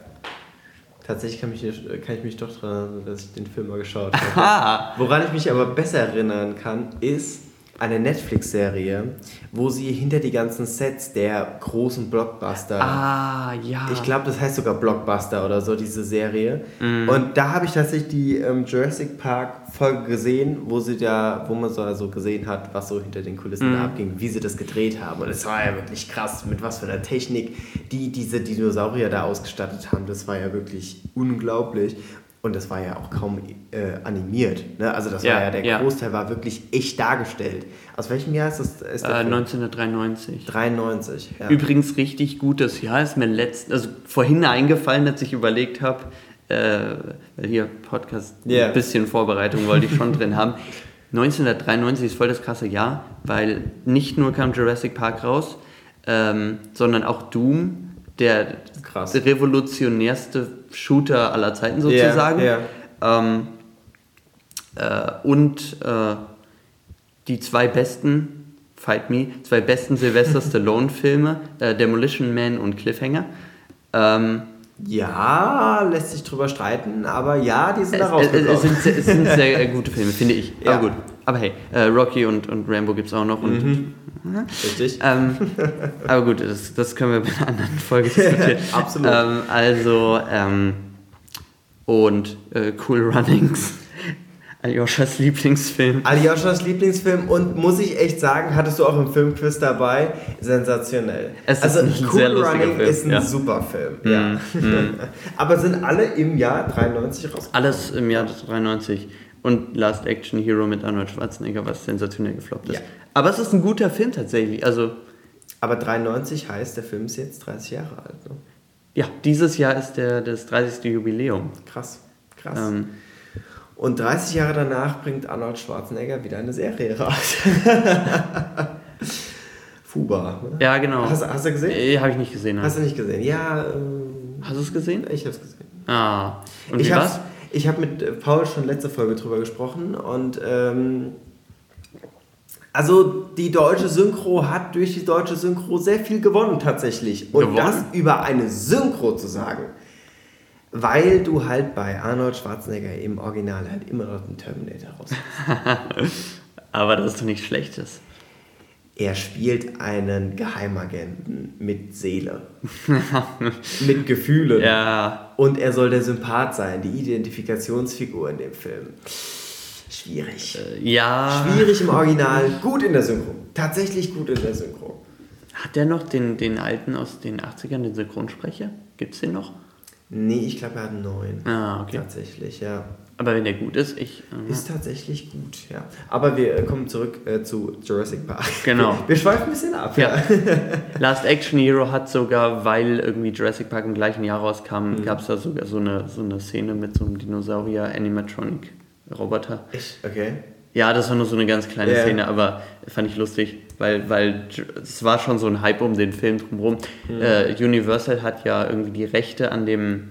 Tatsächlich kann, mich, kann ich mich doch daran erinnern, dass ich den Film mal geschaut habe. Ah, Woran ich mich aber besser erinnern kann, ist eine Netflix-Serie, wo sie hinter die ganzen Sets der großen Blockbuster. ah ja. Ich glaube, das heißt sogar Blockbuster oder so, diese Serie. Mhm. Und da habe ich tatsächlich die ähm, Jurassic Park Folge gesehen, wo sie da, wo man so also gesehen hat, was so hinter den Kulissen Mhm. da abging, wie sie das gedreht haben. Und es war ja wirklich krass, mit was für einer Technik die diese Dinosaurier da ausgestattet haben. Das war ja wirklich unglaublich. Und das war ja auch kaum äh, animiert. Ne? Also das Ja, war ja, der ja. Großteil war wirklich echt dargestellt. Aus welchem Jahr ist das? Ist äh, der Film? 1993. 93. Ja. Übrigens richtig gutes Jahr ist mir letzten, also vorhin eingefallen, als ich überlegt habe, äh, weil hier Podcast Ja. ein bisschen Vorbereitung wollte ich schon drin haben. 1993 ist voll das krasse Jahr, weil nicht nur kam Jurassic Park raus, ähm, sondern auch Doom, der Krass. revolutionärste Shooter aller Zeiten sozusagen. Ja, Ähm, äh, und äh, die zwei besten, Fight Me, zwei besten Sylvester Stallone-Filme, äh, Demolition Man und Cliffhanger. Ähm, Ja, lässt sich drüber streiten, aber ja, die sind es, da es, rausgekommen. es, sind, sehr- es sind sehr gute Filme, finde ich. Ja. Aber gut. Aber hey, äh, Rocky und, und Rambo gibt es auch noch. Und, Mhm. Richtig. ähm, aber gut, das, das können wir bei einer anderen Folge diskutieren. Absolut. Ähm, also, ähm, und äh, Cool Runnings, Aljoschas Lieblingsfilm. Aljoschas Lieblingsfilm und muss ich echt sagen, hattest du auch im Filmquiz dabei, sensationell. Es ist also ein Cool sehr lustiger Running Film, ist ein ja. super Film. Ja. aber sind alle im Jahr 93 rausgekommen? Alles im Jahr 93. Und Last Action Hero mit Arnold Schwarzenegger, was sensationell gefloppt ist. Ja. Aber es ist ein guter Film tatsächlich. Also, Aber 93 heißt, der Film ist jetzt 30 Jahre alt. Ne? ja, dieses Jahr ist der, das 30. Jubiläum. Krass, krass. Ähm, Und 30 Jahre danach bringt Arnold Schwarzenegger wieder eine Serie raus. Fuba. Ne? ja, genau. Hast, hast du gesehen? Äh, Habe ich nicht gesehen. Hast Hast, du nicht gesehen? Ja, ähm, du es gesehen? ich hab's gesehen. Ah. Und ich wie habe war's? Ich hab mit äh, Paul schon letzte Folge drüber gesprochen und ähm, also die deutsche Synchro hat durch die deutsche Synchro sehr viel gewonnen tatsächlich. Und Gewonnen? das über eine Synchro zu sagen, weil du halt bei Arnold Schwarzenegger im Original halt immer noch den Terminator raus. Aber das ist doch nichts Schlechtes. Er spielt einen Geheimagenten mit Seele, mit Gefühlen. Ja. Und er soll der Sympath sein, die Identifikationsfigur in dem Film. Schwierig. Ja. Schwierig im Original, gut in der Synchro. Tatsächlich gut in der Synchro. Hat der noch den, den alten aus den 80ern, den Synchronsprecher? Gibt's den noch? Nee, ich glaube, er hat einen neuen. Ah, okay. Tatsächlich, ja. Aber wenn der gut ist, ich. äh, Ist tatsächlich gut, ja. Aber wir kommen zurück äh, zu Jurassic Park. Genau. Wir schweifen ein bisschen ab. Ja. Last Action Hero hat sogar, weil irgendwie Jurassic Park im gleichen Jahr rauskam, gab es da sogar so eine, so eine Szene mit so einem Dinosaurier-Animatronic-Roboter. Echt? Okay. Ja, das war nur so eine ganz kleine Ja. Szene, aber fand ich lustig, weil, weil es war schon so ein Hype um den Film drumherum. Äh, Universal hat ja irgendwie die Rechte an dem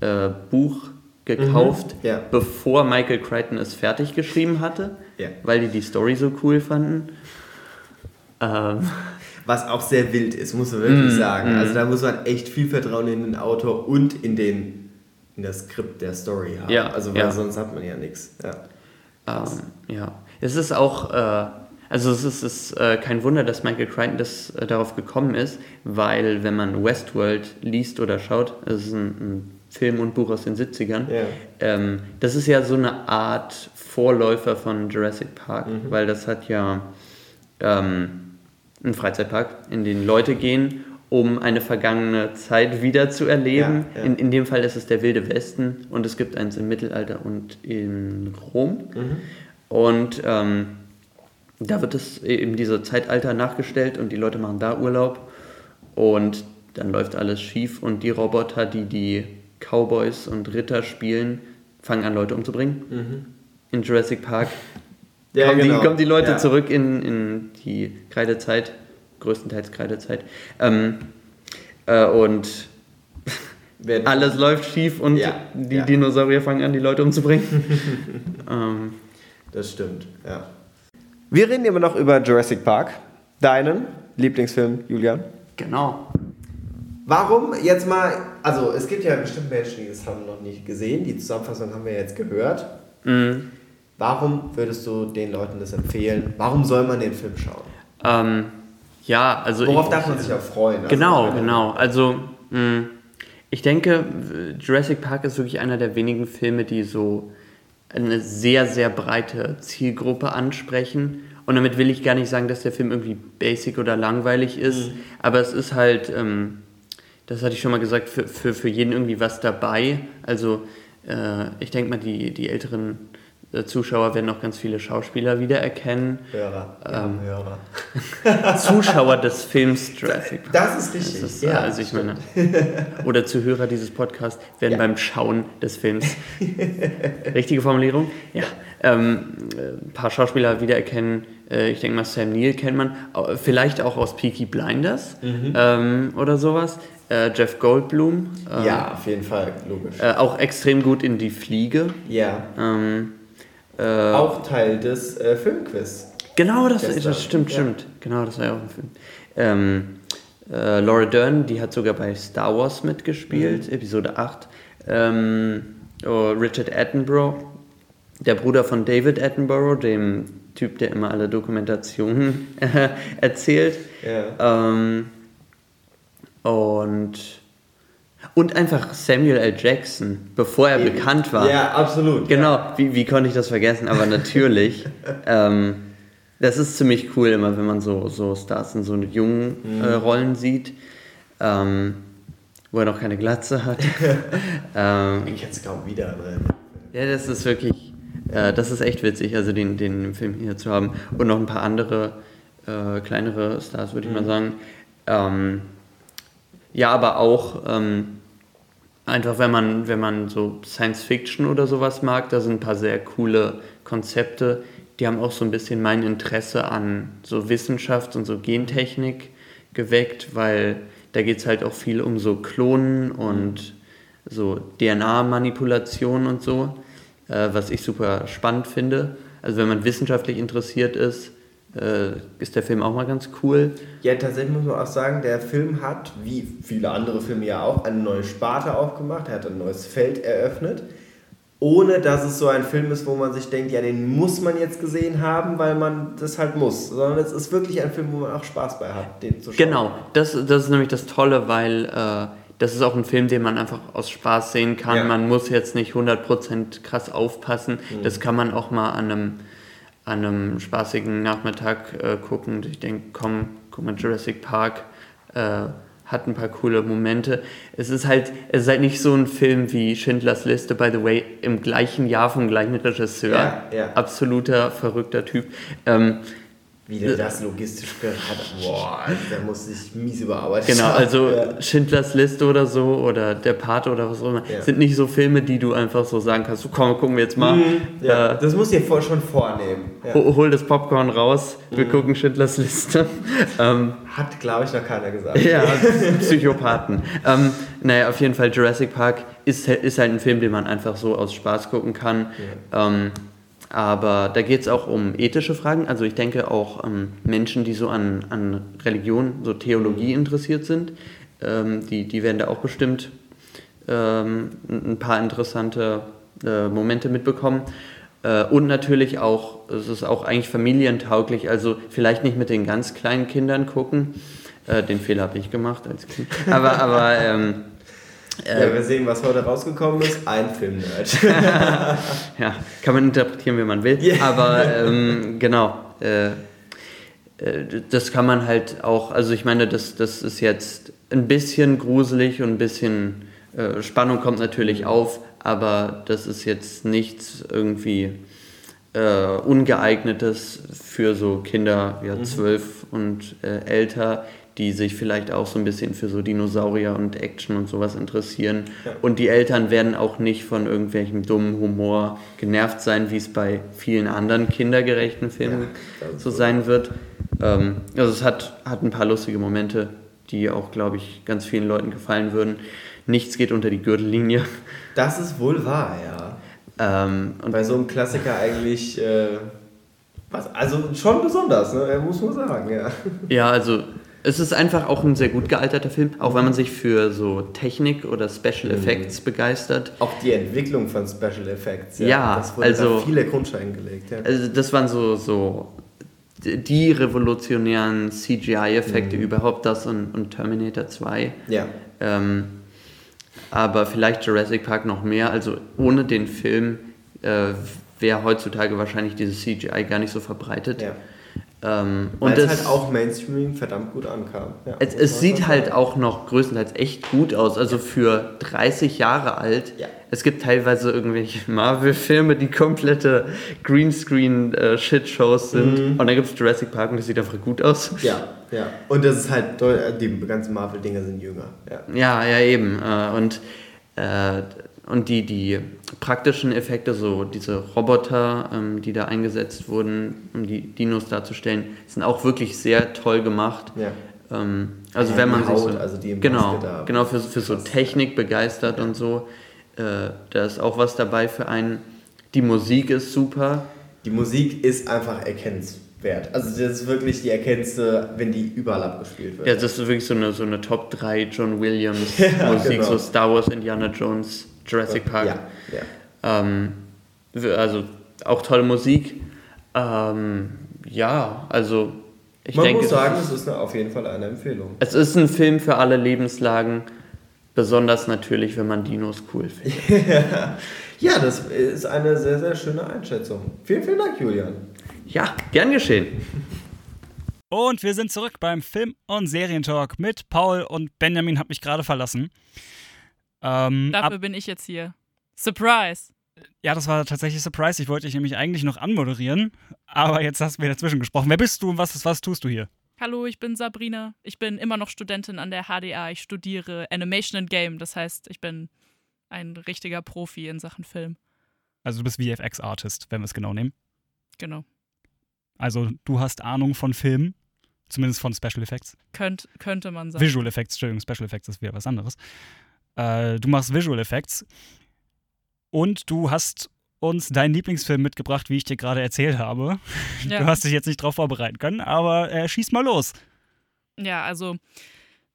äh, Buch gekauft, Mhm. Ja. bevor Michael Crichton es fertig geschrieben hatte, Ja. weil die die Story so cool fanden. Ähm, Was auch sehr wild ist, muss man wirklich Mm, sagen. mm. Also da muss man echt viel Vertrauen in den Autor und in den in das Skript der Story haben. Ja, also weil ja. sonst hat man ja nichts. Ja. Ähm, ja, es ist auch, äh, also es ist, ist äh, kein Wunder, dass Michael Crichton das, äh, darauf gekommen ist, weil wenn man Westworld liest oder schaut, es ist ein, ein Film und Buch aus den 70ern, Ja. ähm, das ist ja so eine Art Vorläufer von Jurassic Park, Mhm. weil das hat ja ähm, einen Freizeitpark, in den Leute gehen, um eine vergangene Zeit wieder zu erleben. Ja, ja. In, in dem Fall ist es der Wilde Westen und es gibt eins im Mittelalter und in Rom. Und ähm, da wird es eben dieser Zeitalter nachgestellt und die Leute machen da Urlaub und dann läuft alles schief und die Roboter, die die Cowboys und Ritter spielen, fangen an, Leute umzubringen. In Jurassic Park Ja, kommen, genau. die, kommen die Leute Ja. zurück in, in die Kreidezeit, größtenteils Kreidezeit. Ähm, äh, und Werden- alles läuft schief und Ja, die ja. Dinosaurier fangen an, die Leute umzubringen. ähm, Das stimmt, ja. Wir reden immer noch über Jurassic Park. Deinen Lieblingsfilm, Julian. genau. Warum jetzt mal, also es gibt ja bestimmt Menschen, die das haben noch nicht gesehen. Die Zusammenfassung haben wir jetzt gehört. Mhm. Warum würdest du den Leuten das empfehlen? Warum soll man den Film schauen? Ähm, ja, also Worauf ich, darf man sich auch freuen? Also, Genau, genau. Also mh, ich denke, Jurassic Park ist wirklich einer der wenigen Filme, die so eine sehr, sehr breite Zielgruppe ansprechen. Und damit will ich gar nicht sagen, dass der Film irgendwie basic oder langweilig ist, aber es ist halt, ähm, das hatte ich schon mal gesagt, für, für, für jeden irgendwie was dabei. Also äh, ich denke mal, die, die älteren äh, Zuschauer werden auch ganz viele Schauspieler wiedererkennen. Hörer. Ähm, Hörer. Zuschauer des Films Jurassic Park. Das ist richtig. Das ist, ja, also ich meine, oder Zuhörer dieses Podcasts werden Ja. beim Schauen des Films. Richtige Formulierung? Ja. Ähm, äh, ein paar Schauspieler wiedererkennen. Äh, ich denke mal, Sam Neill kennt man. Vielleicht auch aus Peaky Blinders Mhm. ähm, oder sowas. Äh, Jeff Goldblum. ähm, ja, auf jeden Fall, logisch. Äh, auch extrem gut in Die Fliege. ja. Ähm, äh, Auch Teil des äh, Filmquiz. Genau, das, Gestern, das stimmt, ja. stimmt. Genau, das war ja auch ein Film. Ähm, äh, Laura Dern, die hat sogar bei Star Wars mitgespielt, Episode 8. Ähm, oh, Richard Attenborough, der Bruder von David Attenborough, dem Typ, der immer alle Dokumentationen äh, erzählt. Ja. Ähm, und, und einfach Samuel L. Jackson, bevor er bekannt war. Ja, absolut. Genau, wie, wie konnte ich das vergessen? Aber natürlich, ähm, das ist ziemlich cool immer, wenn man so, so Stars in so jungen äh, Rollen sieht, ähm, wo er noch keine Glatze hat. ähm, Den kennst du kaum wieder. Ja, das ist wirklich, äh, das ist echt witzig, also den, den im Film hier zu haben. Und noch ein paar andere äh, kleinere Stars, würde ich mal sagen. Ja, aber auch ähm, einfach, wenn man, wenn man so Science Fiction oder sowas mag, da sind ein paar sehr coole Konzepte. Die haben auch so ein bisschen mein Interesse an so Wissenschaft und so Gentechnik geweckt, weil da geht es halt auch viel um so Klonen und so DNA-Manipulation und so, äh, was ich super spannend finde. Also wenn man wissenschaftlich interessiert ist, äh, ist der Film auch mal ganz cool. Ja, tatsächlich muss man auch sagen, der Film hat, wie viele andere Filme ja auch, eine neue Sparte aufgemacht. Er hat ein neues Feld eröffnet. Ohne dass es so ein Film ist, wo man sich denkt, ja, den muss man jetzt gesehen haben, weil man das halt muss. Sondern es ist wirklich ein Film, wo man auch Spaß bei hat, den zu schauen. Genau, das, das ist nämlich das Tolle, weil äh, das ist auch ein Film, den man einfach aus Spaß sehen kann. Ja. Man muss jetzt nicht 100% krass aufpassen. Mhm. Das kann man auch mal an einem, an einem spaßigen Nachmittag äh, gucken. Ich denke, komm, guck mal, Jurassic Park äh, hat ein paar coole Momente. Es ist halt, es ist halt nicht so ein Film wie Schindlers Liste, by the way, im gleichen Jahr vom gleichen Regisseur. Ja, ja. Absoluter verrückter Typ. Ähm, Wie der das logistisch gerade. Boah, also der muss sich mies überarbeitet Genau, haben. also Ja. Schindlers Liste oder so oder Der Pate oder was auch immer, Ja. sind nicht so Filme, die du einfach so sagen kannst, so komm, gucken wir jetzt mal. Ja, Äh, das muss ihr vor, schon vornehmen. Ja. ho- hol das Popcorn raus, wir Mhm. gucken Schindlers Liste. ähm, Hat, glaube ich, noch keiner gesagt. ja, Psychopathen. ähm, naja, auf jeden Fall Jurassic Park ist, ist halt ein Film, den man einfach so aus Spaß gucken kann. Ähm, aber da geht es auch um ethische Fragen. Also ich denke auch ähm, Menschen, die so an, an Religion, so Theologie interessiert sind, ähm, die, die werden da auch bestimmt ähm, ein paar interessante äh, Momente mitbekommen. Äh, und natürlich auch, es ist auch eigentlich familientauglich, also vielleicht nicht mit den ganz kleinen Kindern gucken. Äh, den Fehler habe ich gemacht als Kind. Aber, aber ähm, Ja, wir sehen, was heute rausgekommen ist. Ein Film-Nerd. ja, kann man interpretieren, wie man will. Ja. Aber ähm, genau, äh, äh, das kann man halt auch, also ich meine, das, das ist jetzt ein bisschen gruselig und ein bisschen äh, Spannung kommt natürlich auf, aber das ist jetzt nichts irgendwie äh, Ungeeignetes für so Kinder, ja, zwölf und äh, älter, die sich vielleicht auch so ein bisschen für so Dinosaurier und Action und sowas interessieren. Ja. Und die Eltern werden auch nicht von irgendwelchem dummen Humor genervt sein, wie es bei vielen anderen kindergerechten Filmen Ja, so. sein wird. Ähm, also es hat, hat ein paar lustige Momente, die auch, glaube ich, ganz vielen Leuten gefallen würden. Nichts geht unter die Gürtellinie. Das ist wohl wahr, ja. Ähm, und Bei so einem Klassiker eigentlich. Äh, was, also schon besonders, ne? muss man sagen, ja. Ja, also es ist einfach auch ein sehr gut gealterter Film, auch wenn man sich für so Technik oder Special Effects begeistert. Auch die Entwicklung von Special Effects. Ja, das wurde also- viele Grundsteine gelegt. Ja. Also das waren so, so die revolutionären CGI-Effekte überhaupt, das und, und Terminator 2. ja. Ähm, aber vielleicht Jurassic Park noch mehr. Also ohne den Film äh, wäre heutzutage wahrscheinlich dieses CGI gar nicht so verbreitet. ja. Ähm, Weil und es halt auch Mainstream verdammt gut ankam. Ja, es, es sieht halt sagen. auch noch größtenteils echt gut aus. Also für 30 Jahre alt. Ja. Es gibt teilweise irgendwelche Marvel-Filme, die komplette Greenscreen-Shit-Shows sind. Und dann gibt es Jurassic Park und das sieht einfach gut aus. Ja, ja. Und das ist halt, die ganzen Marvel-Dinger sind jünger. Ja. Ja, ja, eben. Äh, Und, äh, und die, die praktischen Effekte, so diese Roboter, ähm, die da eingesetzt wurden, um die Dinos darzustellen, sind auch wirklich sehr toll gemacht. ja. Ähm, also Ja, wenn man sich so, also genau, genau für, für so. Technik begeistert und so, äh, da ist auch was dabei für einen. Die Musik ist super. Die Musik ist einfach erkennenswert. Also das ist wirklich, die erkennst du, wenn die überall abgespielt wird. Ja, das ist wirklich so eine, so eine Top 3 John Williams Ja, Musik, genau. so Star Wars, Indiana Jones, Jurassic Park. Ja, ja. Ähm, also auch tolle Musik. Ähm, ja, also ich Man denke, muss sagen, es ist eine, auf jeden Fall eine Empfehlung. es ist ein Film für alle Lebenslagen. Besonders natürlich, wenn man Dinos cool findet. Ja, das ist eine sehr, sehr schöne Einschätzung. Vielen, vielen Dank, Julian. Ja, gern geschehen. Und wir sind zurück beim Film- und Serientalk mit Paul und Benjamin hat mich gerade verlassen. Ähm, Dafür bin ich jetzt hier. Surprise! ja, das war tatsächlich Surprise. Ich wollte dich nämlich eigentlich noch anmoderieren, aber jetzt hast du mir dazwischen gesprochen. Wer bist du und was, was tust du hier? Hallo, ich bin Sabrina. Ich bin immer noch Studentin an der HDA. Ich studiere Animation and Game. Das heißt, ich bin ein richtiger Profi in Sachen Film. Also du bist VFX-Artist, wenn wir es genau nehmen. Genau. Also du hast Ahnung von Filmen, zumindest von Special Effects. Könnt, könnte man sagen. Visual Effects, Entschuldigung, Special Effects ist wieder was anderes. Äh, du machst Visual Effects und du hast uns deinen Lieblingsfilm mitgebracht, wie ich dir gerade erzählt habe. Ja. Du hast dich jetzt nicht drauf vorbereiten können, aber äh, schieß mal los. Ja, also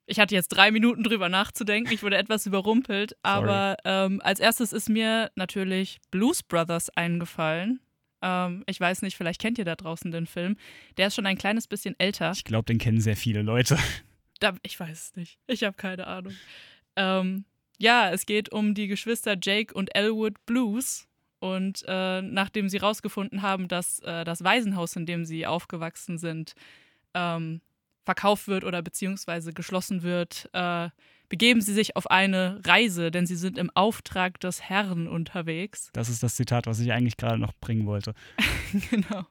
ich hatte jetzt drei Minuten drüber nachzudenken. Ich wurde etwas überrumpelt. Aber ähm, als erstes ist mir natürlich Blues Brothers eingefallen. Ähm, ich weiß nicht, vielleicht kennt ihr da draußen den Film. Der ist schon ein kleines bisschen älter. Ich glaube, den kennen sehr viele Leute. Da, ich weiß es nicht. Ich habe keine Ahnung. Ähm, ja, es geht um die Geschwister Jake und Elwood Blues. Und äh, nachdem sie herausgefunden haben, dass äh, das Waisenhaus, in dem sie aufgewachsen sind, ähm, verkauft wird oder beziehungsweise geschlossen wird, äh, begeben sie sich auf eine Reise, denn sie sind im Auftrag des Herrn unterwegs. Das ist das Zitat, was ich eigentlich gerade noch bringen wollte. genau,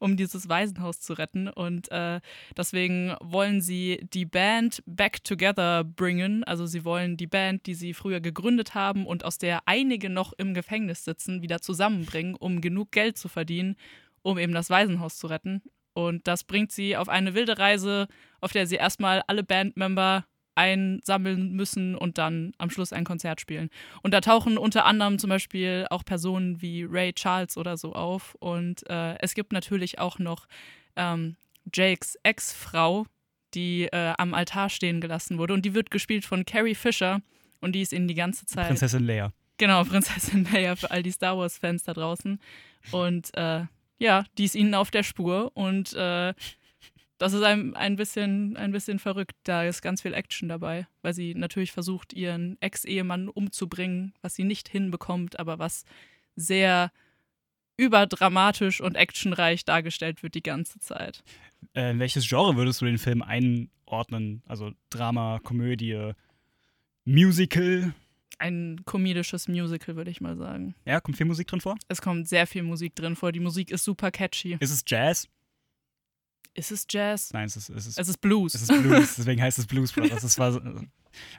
um dieses Waisenhaus zu retten. Und äh, deswegen wollen sie die Band back together bringen. Also sie wollen die Band, die sie früher gegründet haben und aus der einige noch im Gefängnis sitzen, wieder zusammenbringen, um genug Geld zu verdienen, um eben das Waisenhaus zu retten. Und das bringt sie auf eine wilde Reise, auf der sie erstmal alle Bandmember einsammeln müssen und dann am Schluss ein Konzert spielen. Und da tauchen unter anderem zum Beispiel auch Personen wie Ray Charles oder so auf. Und äh, es gibt natürlich auch noch ähm, Jakes Ex-Frau, die äh, am Altar stehen gelassen wurde. Und die wird gespielt von Carrie Fisher. Und die ist ihnen die ganze Zeit. Prinzessin Leia. Genau, Prinzessin Leia für all die Star Wars-Fans da draußen. Und äh, ja, die ist ihnen auf der Spur. Und äh, das ist ein, ein, bisschen, ein bisschen verrückt. Da ist ganz viel Action dabei, weil sie natürlich versucht, ihren Ex-Ehemann umzubringen, was sie nicht hinbekommt, aber was sehr überdramatisch und actionreich dargestellt wird die ganze Zeit. Äh, welches Genre würdest du den Film einordnen? Also Drama, Komödie, Musical? Ein komedisches Musical, würde ich mal sagen. Ja, kommt viel Musik drin vor? Es kommt sehr viel Musik drin vor. Die Musik ist super catchy. Ist es Jazz? Ist es Jazz? Nein, es ist, es ist, Es ist Blues. es ist Blues, deswegen heißt es Blues Brothers. Das war,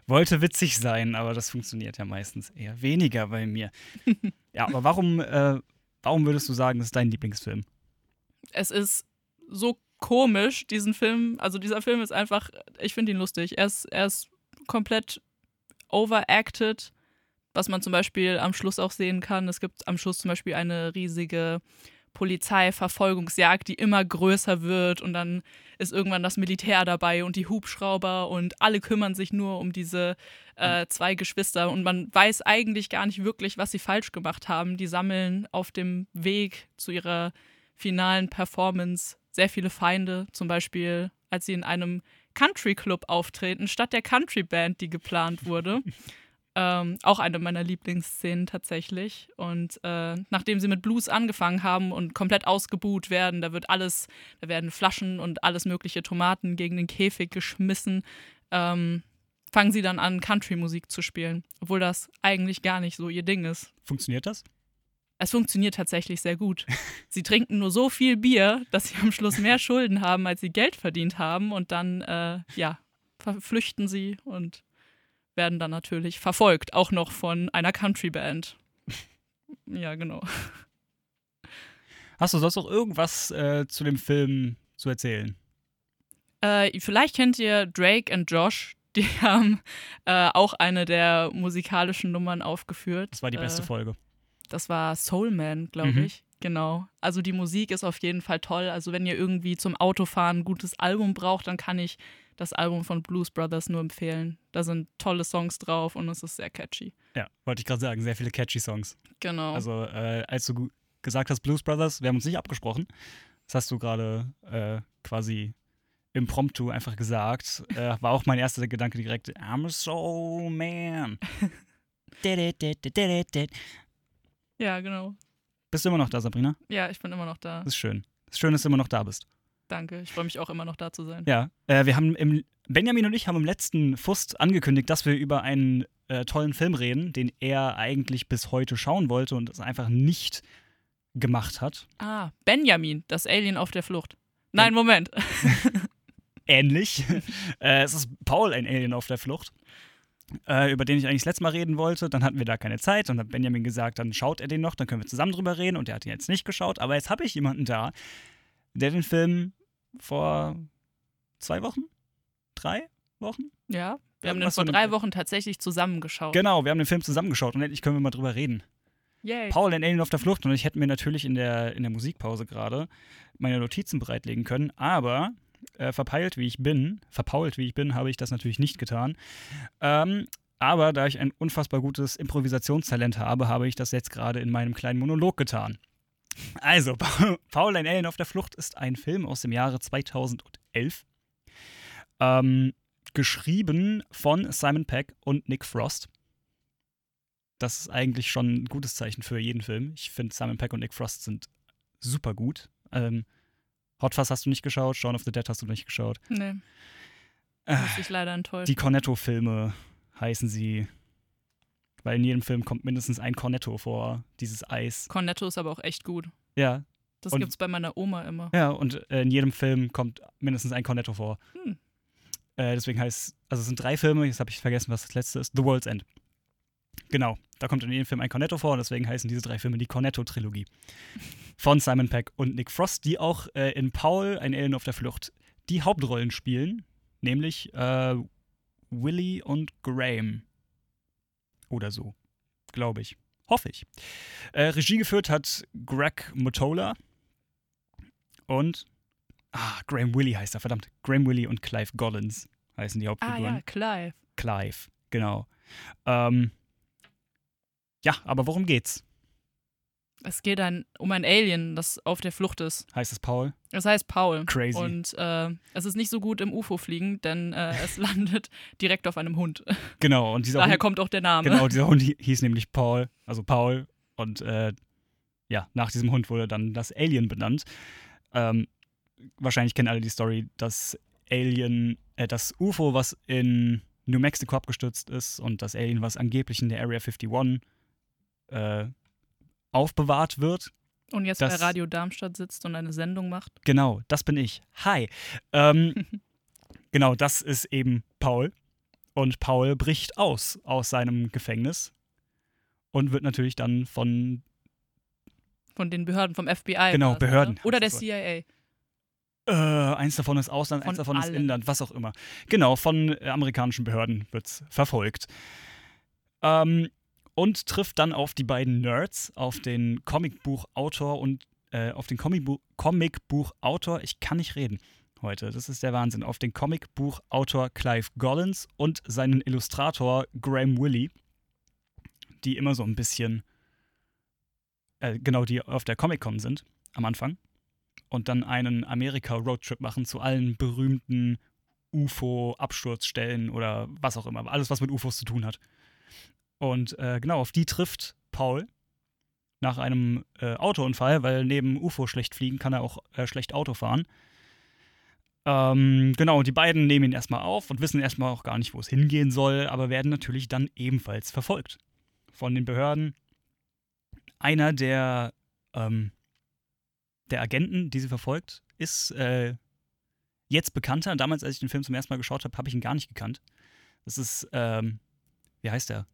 wollte witzig sein, aber das funktioniert ja meistens eher weniger bei mir. Ja, aber warum, äh, warum würdest du sagen, das ist dein Lieblingsfilm? es ist so komisch, diesen Film. Also dieser Film ist einfach, ich finde ihn lustig. Er ist, er ist komplett overacted, was man zum Beispiel am Schluss auch sehen kann. Es gibt am Schluss zum Beispiel eine riesige Polizeiverfolgungsjagd, die immer größer wird und dann ist irgendwann das Militär dabei und die Hubschrauber und alle kümmern sich nur um diese äh, zwei Geschwister und man weiß eigentlich gar nicht wirklich, was sie falsch gemacht haben. Die sammeln auf dem Weg zu ihrer finalen Performance sehr viele Feinde, zum Beispiel als sie in einem Country Club auftreten, statt der Country Band, die geplant wurde. Ähm, auch eine meiner Lieblingsszenen tatsächlich. Und äh, nachdem sie mit Blues angefangen haben und komplett ausgebuht werden, da wird alles, da werden Flaschen und alles mögliche Tomaten gegen den Käfig geschmissen, ähm, fangen sie dann an, Country-Musik zu spielen, obwohl das eigentlich gar nicht so ihr Ding ist. Funktioniert das? Es funktioniert tatsächlich sehr gut. Sie trinken nur so viel Bier, dass sie am Schluss mehr Schulden haben, als sie Geld verdient haben. Und dann, äh, ja, flüchten sie und werden dann natürlich verfolgt, auch noch von einer Country-Band. Ja, genau. Hast du sonst noch irgendwas äh, zu dem Film zu erzählen? Äh, vielleicht kennt ihr Drake und Josh. Die haben äh, auch eine der musikalischen Nummern aufgeführt. Das war die beste äh, Folge. Das war Soul Man, glaube Mhm. ich. Genau. Also die Musik ist auf jeden Fall toll. Also wenn ihr irgendwie zum Autofahren ein gutes Album braucht, dann kann ich das Album von Blues Brothers nur empfehlen. Da sind tolle Songs drauf und es ist sehr catchy. Ja, wollte ich gerade sagen, sehr viele catchy Songs. Genau. Also, äh, als du gesagt hast, Blues Brothers, wir haben uns nicht abgesprochen. Das hast du gerade äh, quasi impromptu einfach gesagt. Äh, war auch mein erster Gedanke direkt: I'm a soul man. ja, genau. Bist du immer noch da, Sabrina? Ja, ich bin immer noch da. Das ist schön. Das ist schön, dass du immer noch da bist. Danke. Ich freue mich auch immer noch da zu sein. Ja, äh, wir haben im Benjamin und ich haben im letzten Fust angekündigt, dass wir über einen äh, tollen Film reden, den er eigentlich bis heute schauen wollte und es einfach nicht gemacht hat. Ah, Benjamin, das Alien auf der Flucht. Nein, Moment. Ähnlich. äh, es ist Paul, ein Alien auf der Flucht, äh, über den ich eigentlich das letzte Mal reden wollte. Dann hatten wir da keine Zeit. Dann hat Benjamin gesagt, dann schaut er den noch, dann können wir zusammen drüber reden. Und er hat ihn jetzt nicht geschaut. Aber jetzt habe ich jemanden da, der den Film vor zwei Wochen, drei Wochen Ja, wir haben den vor drei Wochen tatsächlich zusammengeschaut. Genau, wir haben den Film zusammengeschaut und endlich können wir mal drüber reden. Yay. Paul, ein Alien auf der Flucht. Und ich hätte mir natürlich in der, in der Musikpause gerade meine Notizen bereitlegen können, aber äh, verpeilt wie ich bin, verpault wie ich bin, habe ich das natürlich nicht getan. Ähm, aber da ich ein unfassbar gutes Improvisationstalent habe, habe ich das jetzt gerade in meinem kleinen Monolog getan. Also, Paul, ein Alien auf der Flucht ist ein Film aus dem Jahre 2011. Ähm, geschrieben von Simon Peck und Nick Frost. Das ist eigentlich schon ein gutes Zeichen für jeden Film. Ich finde, Simon Peck und Nick Frost sind super gut. Ähm, Hot Fuzz hast du nicht geschaut, Shaun of the Dead hast du nicht geschaut. Nee, Äh, muss ich leider enttäuscht. die Cornetto-Filme heißen sie, weil in jedem Film kommt mindestens ein Cornetto vor, dieses Eis. Cornetto ist aber auch echt gut. Ja, Das Und- gibt's bei meiner Oma immer. ja, und äh, in jedem Film kommt mindestens ein Cornetto vor. Hm. Äh, deswegen heißt, also es sind drei Filme, jetzt habe ich vergessen, was das letzte ist. The World's End. Genau, da kommt in jedem Film ein Cornetto vor und deswegen heißen diese drei Filme die Cornetto-Trilogie. Von Simon Peck und Nick Frost, die auch äh, in Paul, ein Alien auf der Flucht, die Hauptrollen spielen, nämlich äh, Willy und Graham. Oder so, glaube ich. Hoffe ich. Äh, Regie geführt hat Greg Motola und Ah, Graham Willy heißt er, verdammt. Graham Willy und Clive Gollins heißen die Ah Hauptfiguren. ja, Clive. Clive, genau. Ähm, ja, aber worum geht's? Es geht ein, um ein Alien, das auf der Flucht ist. Heißt es Paul? Es heißt Paul. Crazy. Und äh, es ist nicht so gut im UFO fliegen, denn äh, es landet direkt auf einem Hund. Genau, und dieser Daher Hund, kommt auch der Name. genau, dieser Hund hi- hieß nämlich Paul, also Paul. Und äh, ja, nach diesem Hund wurde dann das Alien benannt. Ähm, wahrscheinlich kennen alle die Story, das Alien, äh, das UFO, was in New Mexico abgestürzt ist und das Alien, was angeblich in der Area 51 äh, aufbewahrt wird. Und jetzt Das- bei Radio Darmstadt sitzt und eine Sendung macht. Genau, das bin ich. Hi. Ähm, genau, das ist eben Paul. Und Paul bricht aus aus seinem Gefängnis und wird natürlich dann von, Von den Behörden vom FBI. Genau, war das, Behörden. Oder, oder der CIA. äh, eins davon ist Ausland, eins Von davon ist allen. Inland, was auch immer. Genau, von amerikanischen Behörden wird verfolgt. Ähm, und trifft dann auf die beiden Nerds, auf den Comicbuchautor und äh, auf den Comicbu Comicbuchautor, ich kann nicht reden heute, das ist der Wahnsinn, auf den Comicbuchautor Clive Gollins und seinen Illustrator Graham Willy, die immer so ein bisschen, äh, genau, die auf der Comic-Con sind am Anfang und dann einen Amerika-Roadtrip machen zu allen berühmten UFO-Absturzstellen oder was auch immer. Alles, was mit UFOs zu tun hat. Und äh, genau, auf die trifft Paul nach einem äh, Autounfall, weil neben UFO schlecht fliegen kann er auch äh, schlecht Auto fahren. Ähm, genau, die beiden nehmen ihn erstmal auf und wissen erstmal auch gar nicht, wo es hingehen soll, aber werden natürlich dann ebenfalls verfolgt von den Behörden. Einer der ähm, der Agenten, die sie verfolgt, ist äh, jetzt bekannter. Damals, als ich den Film zum ersten Mal geschaut habe, habe ich ihn gar nicht gekannt. Das ist, ähm, wie heißt er?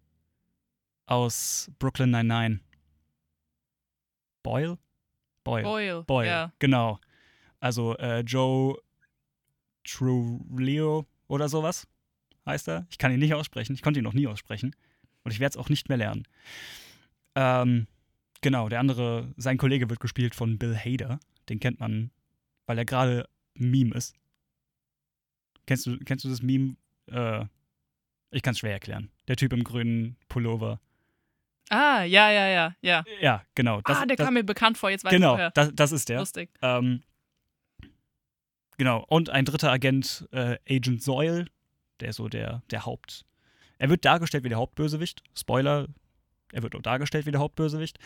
Aus Brooklyn 99. Boyle? Boyle. Boyle. Boyle, Ja. genau. Also äh, Joe Trulio oder sowas heißt er. Ich kann ihn nicht aussprechen. Ich konnte ihn noch nie aussprechen. Und ich werde es auch nicht mehr lernen. Ähm, genau, der andere, sein Kollege wird gespielt von Bill Hader. Den kennt man, weil er gerade Meme ist. Kennst du, kennst du das Meme? Äh, ich kann es schwer erklären. Der Typ im grünen Pullover. Ah, ja, ja, ja, ja. Ja, genau. Das, ah, der das, kam mir bekannt vor, jetzt weiß ich Genau, das, das ist der. Lustig. Ähm, genau, und ein dritter Agent, äh, Agent Soil, der ist so der, der Haupt. Er wird dargestellt wie der Hauptbösewicht. Spoiler, er wird auch dargestellt wie der Hauptbösewicht.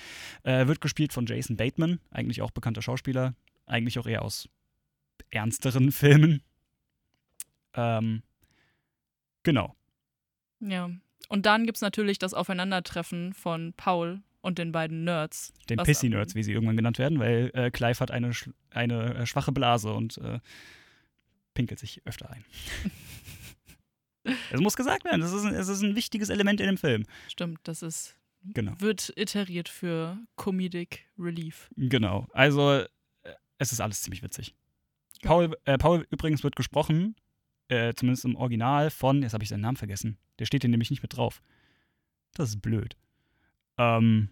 Äh, wird gespielt von Jason Bateman, eigentlich auch bekannter Schauspieler, eigentlich auch eher aus ernsteren Filmen. Ähm, genau. Ja. Und dann gibt es natürlich das Aufeinandertreffen von Paul und den beiden Nerds. Den Was Pissy am- Nerds, wie sie irgendwann genannt werden, weil äh, Clive hat eine, sch- eine äh, schwache Blase und äh, pinkelt sich öfter ein. Es muss gesagt werden, es ist, ein, es ist ein wichtiges Element in dem Film. Stimmt, das ist, Genau. wird iteriert für Comedic Relief. Genau. Also, äh, es ist alles ziemlich witzig. Ja. Paul, äh, Paul übrigens wird gesprochen, äh, zumindest im Original, von, jetzt habe ich seinen Namen vergessen. Der steht hier nämlich nicht mit drauf. Das ist blöd. Ähm,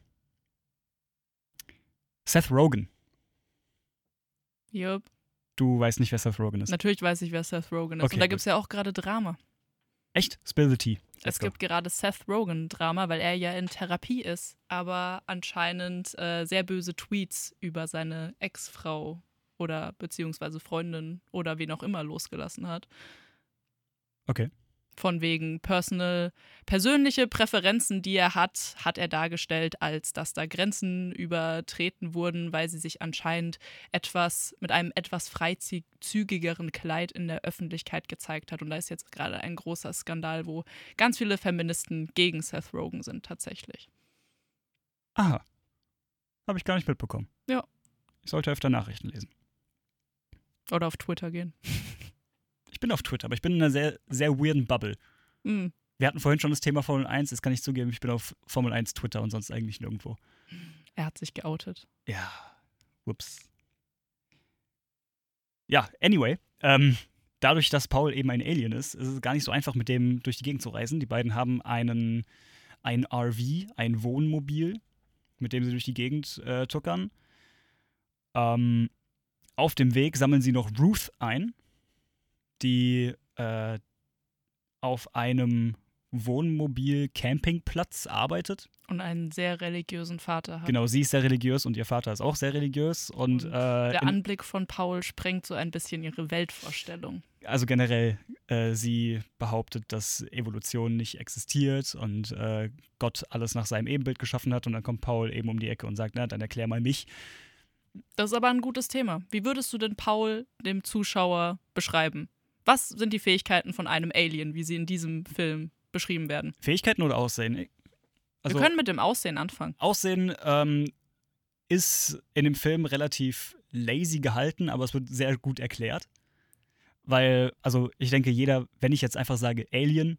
Seth Rogen. Jupp. Du weißt nicht, wer Seth Rogen ist. Natürlich weiß ich, wer Seth Rogen ist. Okay, und da gibt es ja auch gerade Drama. Echt? Spill the tea. Es Let's go. gibt gerade Seth Rogen-Drama, weil er ja in Therapie ist, aber anscheinend äh, sehr böse Tweets über seine Ex-Frau oder beziehungsweise Freundin oder wen auch immer losgelassen hat. Okay. Von wegen personal, persönliche Präferenzen, die er hat, hat er dargestellt, als dass da Grenzen übertreten wurden, weil sie sich anscheinend etwas mit einem etwas freizügigeren Kleid in der Öffentlichkeit gezeigt hat. Und da ist jetzt gerade ein großer Skandal, wo ganz viele Feministen gegen Seth Rogen sind, tatsächlich. Aha. Habe ich gar nicht mitbekommen. Ja. Ich sollte öfter Nachrichten lesen. Oder auf Twitter gehen. Ich bin auf Twitter, aber ich bin in einer sehr, sehr weirden Bubble. Hm. Wir hatten vorhin schon das Thema Formel 1, jetzt kann ich zugeben, ich bin auf Formel 1 Twitter und sonst eigentlich nirgendwo. Er hat sich geoutet. Ja, whoops. Ja, anyway, ähm, dadurch, dass Paul eben ein Alien ist, ist es gar nicht so einfach, mit dem durch die Gegend zu reisen. Die beiden haben einen, ein RV, ein Wohnmobil, mit dem sie durch die Gegend äh, tuckern. Ähm, auf dem Weg sammeln sie noch Ruth ein, die äh, auf einem Wohnmobil-Campingplatz arbeitet. Und einen sehr religiösen Vater hat. Genau, sie ist sehr religiös und ihr Vater ist auch sehr religiös. Und, Und äh, Der Anblick von Paul sprengt so ein bisschen ihre Weltvorstellung. also generell, äh, sie behauptet, dass Evolution nicht existiert und äh, Gott alles nach seinem Ebenbild geschaffen hat. Und dann kommt Paul eben um die Ecke und sagt, na, dann erklär mal mich. Das ist aber ein gutes Thema. Wie würdest du denn Paul dem Zuschauer beschreiben? Was sind die Fähigkeiten von einem Alien, wie sie in diesem Film beschrieben werden? Fähigkeiten oder Aussehen? Also, Wir können mit dem Aussehen anfangen. Aussehen ähm, ist in dem Film relativ lazy gehalten, aber es wird sehr gut erklärt. Weil, also ich denke, jeder, wenn ich jetzt einfach sage Alien,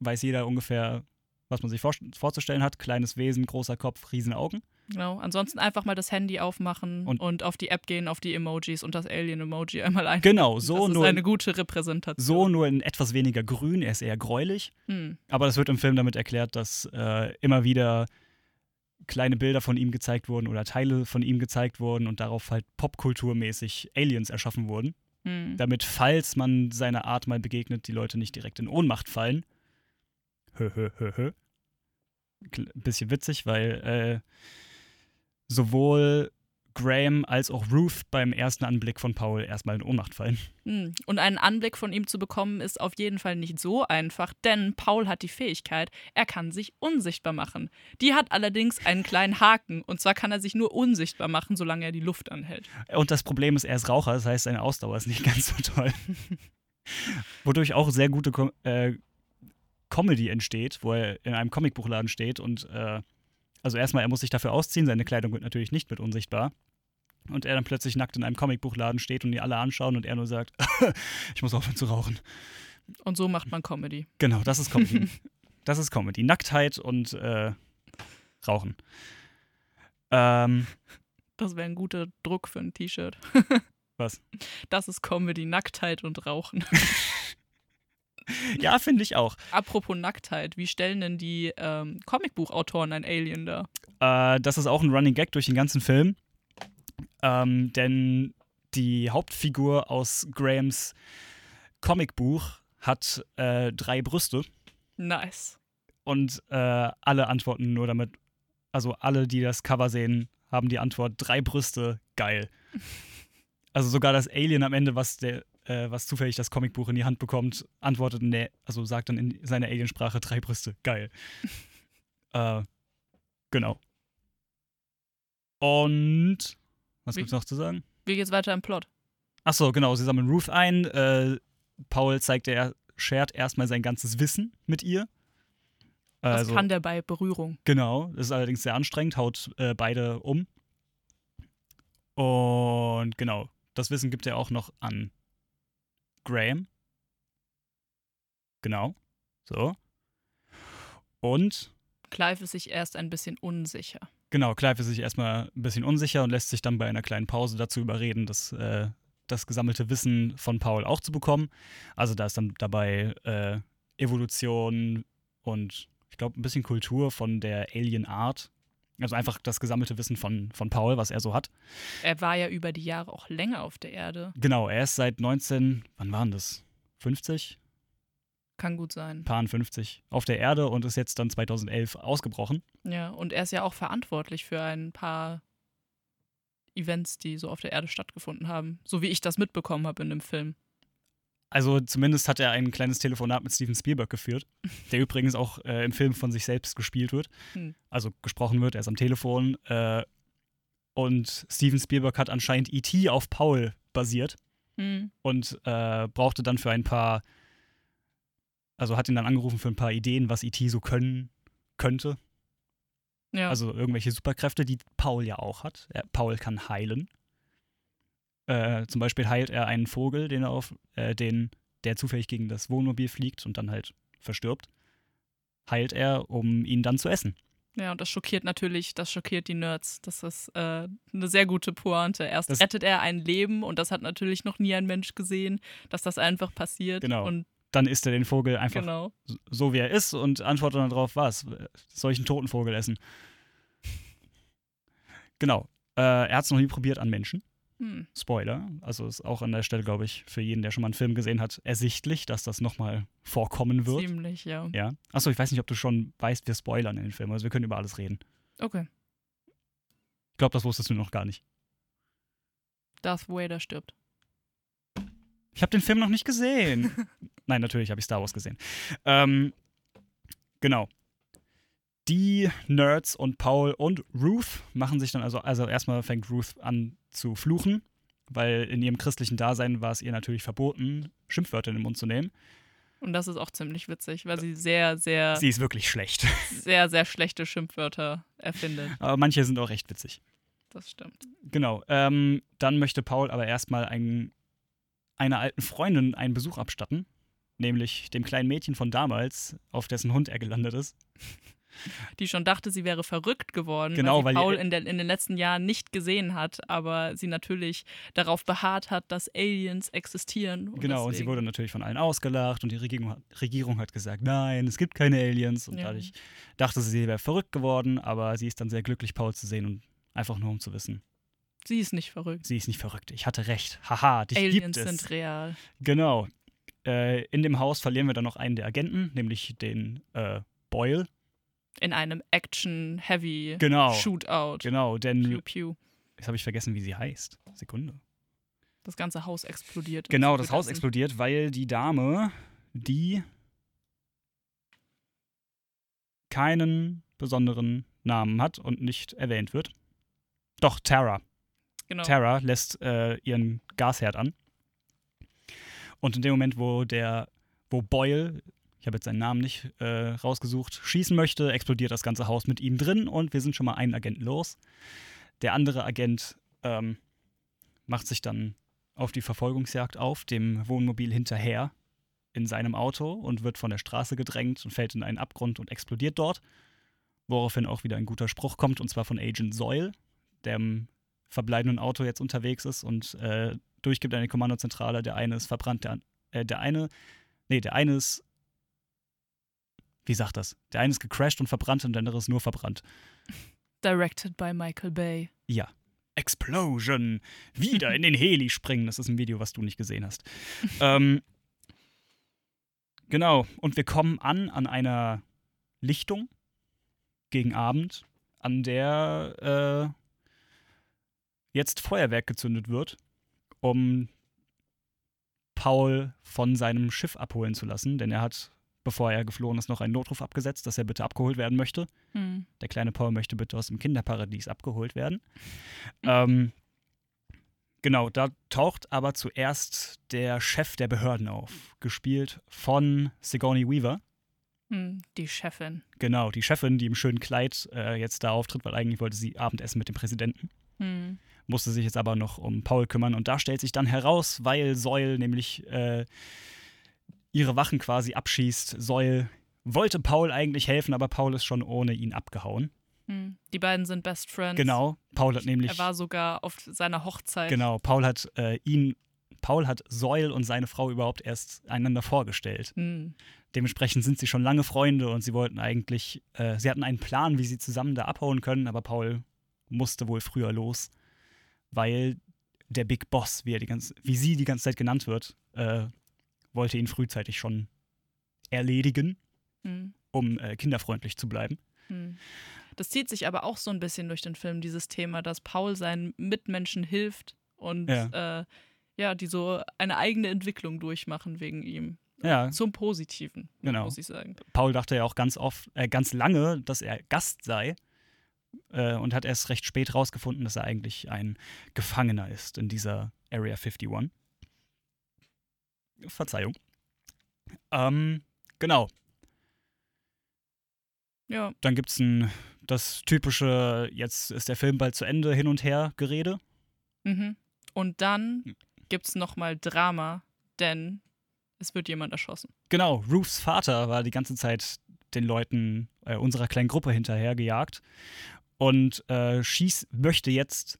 weiß jeder ungefähr, was man sich vor vorzustellen hat. Kleines Wesen, großer Kopf, riesen Augen. Genau. Ansonsten einfach mal das Handy aufmachen Und- und, auf die App gehen, auf die Emojis und das Alien-Emoji einmal ein. Genau, so das ist nur, eine gute Repräsentation. so nur in etwas weniger grün, er ist eher gräulich. Hm. Aber das wird im Film damit erklärt, dass äh, immer wieder kleine Bilder von ihm gezeigt wurden oder Teile von ihm gezeigt wurden und darauf halt popkulturmäßig Aliens erschaffen wurden. Hm. damit, falls man seiner Art mal begegnet, die Leute nicht direkt in Ohnmacht fallen. Hö, hö, hö, hö. Bisschen witzig, weil äh, sowohl Graham als auch Ruth beim ersten Anblick von Paul erstmal in Ohnmacht fallen. Hm. Und einen Anblick von ihm zu bekommen, ist auf jeden Fall nicht so einfach, denn Paul hat die Fähigkeit, er kann sich unsichtbar machen. Die hat allerdings einen kleinen Haken, und zwar kann er sich nur unsichtbar machen, solange er die Luft anhält. Und das Problem ist, er ist Raucher, das heißt, seine Ausdauer ist nicht ganz so toll. Wodurch auch sehr gute Com äh, Comedy entsteht, wo er in einem Comicbuchladen steht und äh, also erstmal, er muss sich dafür ausziehen, seine Kleidung wird natürlich nicht mit unsichtbar. Und er dann plötzlich nackt in einem Comicbuchladen steht und die alle anschauen und er nur sagt, ich muss aufhören zu rauchen. Und so macht man Comedy. Genau, das ist Comedy. das ist Comedy. Nacktheit und äh, Rauchen. Ähm, Das wäre ein guter Druck für ein T-Shirt. Was? Das ist Comedy, Nacktheit und Rauchen. ja, finde ich auch. Apropos Nacktheit, wie stellen denn die ähm, Comicbuchautoren ein Alien dar? Äh, das ist auch ein Running Gag durch den ganzen Film. Ähm, denn die Hauptfigur aus Grahams Comicbuch hat äh, drei Brüste Nice. und äh, alle antworten nur damit, also alle, die das Cover sehen, haben die Antwort drei Brüste, geil. Also sogar das Alien am Ende, was der, äh, was zufällig das Comicbuch in die Hand bekommt, antwortet, nee, also sagt dann in seiner Aliensprache drei Brüste, geil. äh, genau. Und was Wie- gibt's noch zu sagen? Wie geht's weiter im Plot? Achso, genau, sie sammeln Ruth ein. Äh, Paul zeigt, er shared erstmal sein ganzes Wissen mit ihr. Was Also, kann der bei Berührung? genau, das ist allerdings sehr anstrengend, haut äh, beide um. Und genau, das Wissen gibt er auch noch an Graham. Genau, so. Und Clive ist sich erst ein bisschen unsicher. Genau, Clive ist sich erstmal ein bisschen unsicher und lässt sich dann bei einer kleinen Pause dazu überreden, das, äh, das gesammelte Wissen von Paul auch zu bekommen. Also da ist dann dabei äh, Evolution und ich glaube ein bisschen Kultur von der Alien-Art. Also einfach das gesammelte Wissen von, von Paul, was er so hat. Er war ja über die Jahre auch länger auf der Erde. Genau, er ist seit 19, wann waren das? 50? Kann gut sein. Paar 50 auf der Erde und ist jetzt dann 2011 ausgebrochen. Ja, und er ist ja auch verantwortlich für ein paar Events, die so auf der Erde stattgefunden haben. So wie ich das mitbekommen habe in dem Film. Also zumindest hat er ein kleines Telefonat mit Steven Spielberg geführt, der übrigens auch äh, im Film von sich selbst gespielt wird. Hm. Also gesprochen wird, er ist am Telefon. Äh, und Steven Spielberg hat anscheinend E.T. auf Paul basiert Hm. und äh, brauchte dann für ein paar, also hat ihn dann angerufen für ein paar Ideen, was E.T. so können könnte. Ja. Also irgendwelche Superkräfte, die Paul ja auch hat. Er, Paul kann heilen. Äh, zum Beispiel heilt er einen Vogel, den er auf, äh, den, der zufällig gegen das Wohnmobil fliegt und dann halt verstirbt. Heilt er, um ihn dann zu essen. Ja, und das schockiert natürlich, das schockiert die Nerds. Das ist äh, eine sehr gute Pointe. Erst Das- rettet er ein Leben und das hat natürlich noch nie ein Mensch gesehen, dass das einfach passiert. Genau. Und Dann isst er den Vogel einfach genau. so, wie er ist und antwortet dann darauf, was? Soll ich einen toten Vogel essen? Genau. Äh, er hat es noch nie probiert an Menschen. Hm. Spoiler. Also ist auch an der Stelle, glaube ich, für jeden, der schon mal einen Film gesehen hat, ersichtlich, dass das nochmal vorkommen wird. Ziemlich, ja. Ja. Achso, ich weiß nicht, ob du schon weißt, wir spoilern in den Film. Also wir können über alles reden. Okay. Ich glaube, das wusstest du noch gar nicht. Darth Vader stirbt. Ich habe den Film noch nicht gesehen. Nein, natürlich habe ich Star Wars gesehen. Ähm, genau. Die Nerds und Paul und Ruth machen sich dann also, also erstmal fängt Ruth an zu fluchen, weil in ihrem christlichen Dasein war es ihr natürlich verboten, Schimpfwörter in den Mund zu nehmen. Und das ist auch ziemlich witzig, weil sie sehr, sehr, Sie ist wirklich schlecht. sehr, sehr schlechte Schimpfwörter erfindet. Aber manche sind auch recht witzig. Das stimmt. Genau. Ähm, dann möchte Paul aber erstmal ein, einer alten Freundin einen Besuch abstatten, nämlich dem kleinen Mädchen von damals, auf dessen Hund er gelandet ist. Die schon dachte, sie wäre verrückt geworden, Genau, weil weil Paul ihr- in, der, in den letzten Jahren nicht gesehen hat, aber sie natürlich darauf beharrt hat, dass Aliens existieren. Und genau, und sie deswegen- wurde natürlich von allen ausgelacht und die Regierung, hat- Regierung hat gesagt, nein, es gibt keine Aliens. Und Ja. dadurch dachte sie, sie wäre verrückt geworden, aber sie ist dann sehr glücklich, Paul zu sehen und einfach nur um zu wissen, Sie ist nicht verrückt. sie ist nicht verrückt. Ich hatte recht. Haha, dich Aliens gibt es. sind real. Genau. Äh, in dem Haus verlieren wir dann noch einen der Agenten, nämlich den äh, Boyle. In einem Action-Heavy Genau. Shootout. Genau, denn Pew, pew. jetzt habe ich vergessen, wie sie heißt. Sekunde. Das ganze Haus explodiert. Genau, das Haus explodiert, weil die Dame, die keinen besonderen Namen hat und nicht erwähnt wird. Doch, Tara. Genau. Tara lässt äh, ihren Gasherd an. Und in dem Moment, wo der, wo Boyle, ich habe jetzt seinen Namen nicht äh, rausgesucht, schießen möchte, explodiert das ganze Haus mit ihm drin und wir sind schon mal einen Agenten los. Der andere Agent ähm, macht sich dann auf die Verfolgungsjagd auf, dem Wohnmobil hinterher in seinem Auto und wird von der Straße gedrängt und fällt in einen Abgrund und explodiert dort. Woraufhin auch wieder ein guter Spruch kommt, und zwar von Agent Soil, der im verbleibenden Auto jetzt unterwegs ist und äh, durchgibt die Kommandozentrale. Der eine ist verbrannt, der, äh, der eine, nee, der eine ist, wie sagt das? Der eine ist gecrashed und verbrannt und der andere ist nur verbrannt. Directed by Michael Bay. Ja. Explosion! Wieder in den Heli springen. Das ist ein Video, was du nicht gesehen hast. ähm, genau. Und wir kommen an an einer Lichtung gegen Abend, an der äh, jetzt Feuerwerk gezündet wird, um Paul von seinem Schiff abholen zu lassen, denn er hat, bevor er geflohen ist, noch einen Notruf abgesetzt, dass er bitte abgeholt werden möchte. Hm. Der kleine Paul möchte bitte aus dem Kinderparadies abgeholt werden. Ähm, genau, da taucht aber zuerst der Chef der Behörden auf, gespielt von Sigourney Weaver. Hm. Die Chefin. Genau, die Chefin, die im schönen Kleid äh, jetzt da auftritt, weil eigentlich wollte sie Abendessen mit dem Präsidenten. Hm. Musste sich jetzt aber noch um Paul kümmern. Und da stellt sich dann heraus, weil Soil nämlich äh, ihre Wachen quasi abschießt. Soil wollte Paul eigentlich helfen, aber Paul ist schon ohne ihn abgehauen. Hm. Die beiden sind Best Friends. Genau, Paul hat nämlich. Er war sogar auf seiner Hochzeit. Genau, Paul hat äh, ihn, Paul hat Soil und seine Frau überhaupt erst einander vorgestellt. Hm. Dementsprechend sind sie schon lange Freunde und sie wollten eigentlich, äh, sie hatten einen Plan, wie sie zusammen da abhauen können, aber Paul musste wohl früher los, weil der Big Boss, wie, er die ganze, wie sie die ganze Zeit genannt wird, äh, wollte ihn frühzeitig schon erledigen, Hm. um äh, kinderfreundlich zu bleiben. Hm. Das zieht sich aber auch so ein bisschen durch den Film, dieses Thema, dass Paul seinen Mitmenschen hilft und Ja. äh, ja, die so eine eigene Entwicklung durchmachen wegen ihm. Ja, Zum Positiven, Genau. muss ich sagen. Paul dachte ja auch ganz oft, äh, ganz lange, dass er Gast sei äh, und hat erst recht spät rausgefunden, dass er eigentlich ein Gefangener ist in dieser Area 51. Verzeihung. Ähm, genau. Ja, Dann gibt es das typische, jetzt ist der Film bald zu Ende, hin und her Gerede. mhm. Und dann Hm. gibt's nochmal Drama, denn es wird jemand erschossen. Genau, Ruths Vater war die ganze Zeit den Leuten äh, unserer kleinen Gruppe hinterhergejagt und äh, schieß, möchte jetzt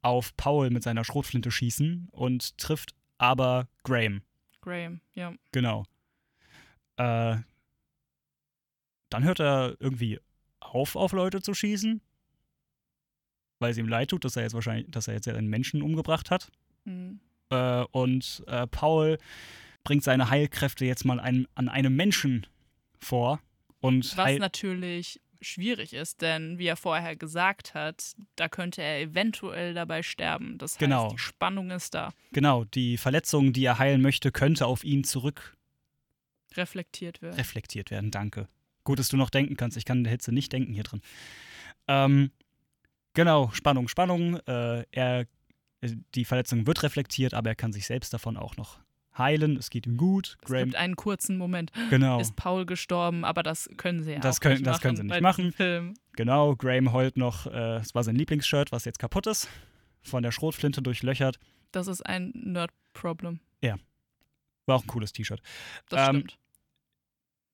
auf Paul mit seiner Schrotflinte schießen und trifft aber Graham. Graham, ja. Genau. Äh, dann hört er irgendwie auf, auf Leute zu schießen, weil es ihm leid tut, dass er jetzt wahrscheinlich, dass er jetzt einen Menschen umgebracht hat. Mhm. Äh, und äh, Paul bringt seine Heilkräfte jetzt mal ein, an einem Menschen vor. Und Was natürlich schwierig ist, denn wie er vorher gesagt hat, da könnte er eventuell dabei sterben. Das heißt, Genau. die Spannung ist da, genau, die Verletzung, die er heilen möchte, könnte auf ihn zurück reflektiert wird. reflektiert werden. Danke. Gut, dass du noch denken kannst. Ich kann in der Hitze nicht denken hier drin. Ähm, genau, Spannung, Spannung. Äh, er, die Verletzung wird reflektiert, aber er kann sich selbst davon auch noch heilen. Es geht ihm gut. es Graham, gibt einen kurzen Moment. genau, Ist Paul gestorben, aber das können sie ja Das können- nicht das machen können sie nicht machen. Film. genau. Graham heult noch. Äh, es war sein Lieblingsshirt, was jetzt kaputt ist. Von der Schrotflinte durchlöchert. Das ist ein Nerd-Problem. War auch ein cooles T-Shirt. Das Ähm, stimmt.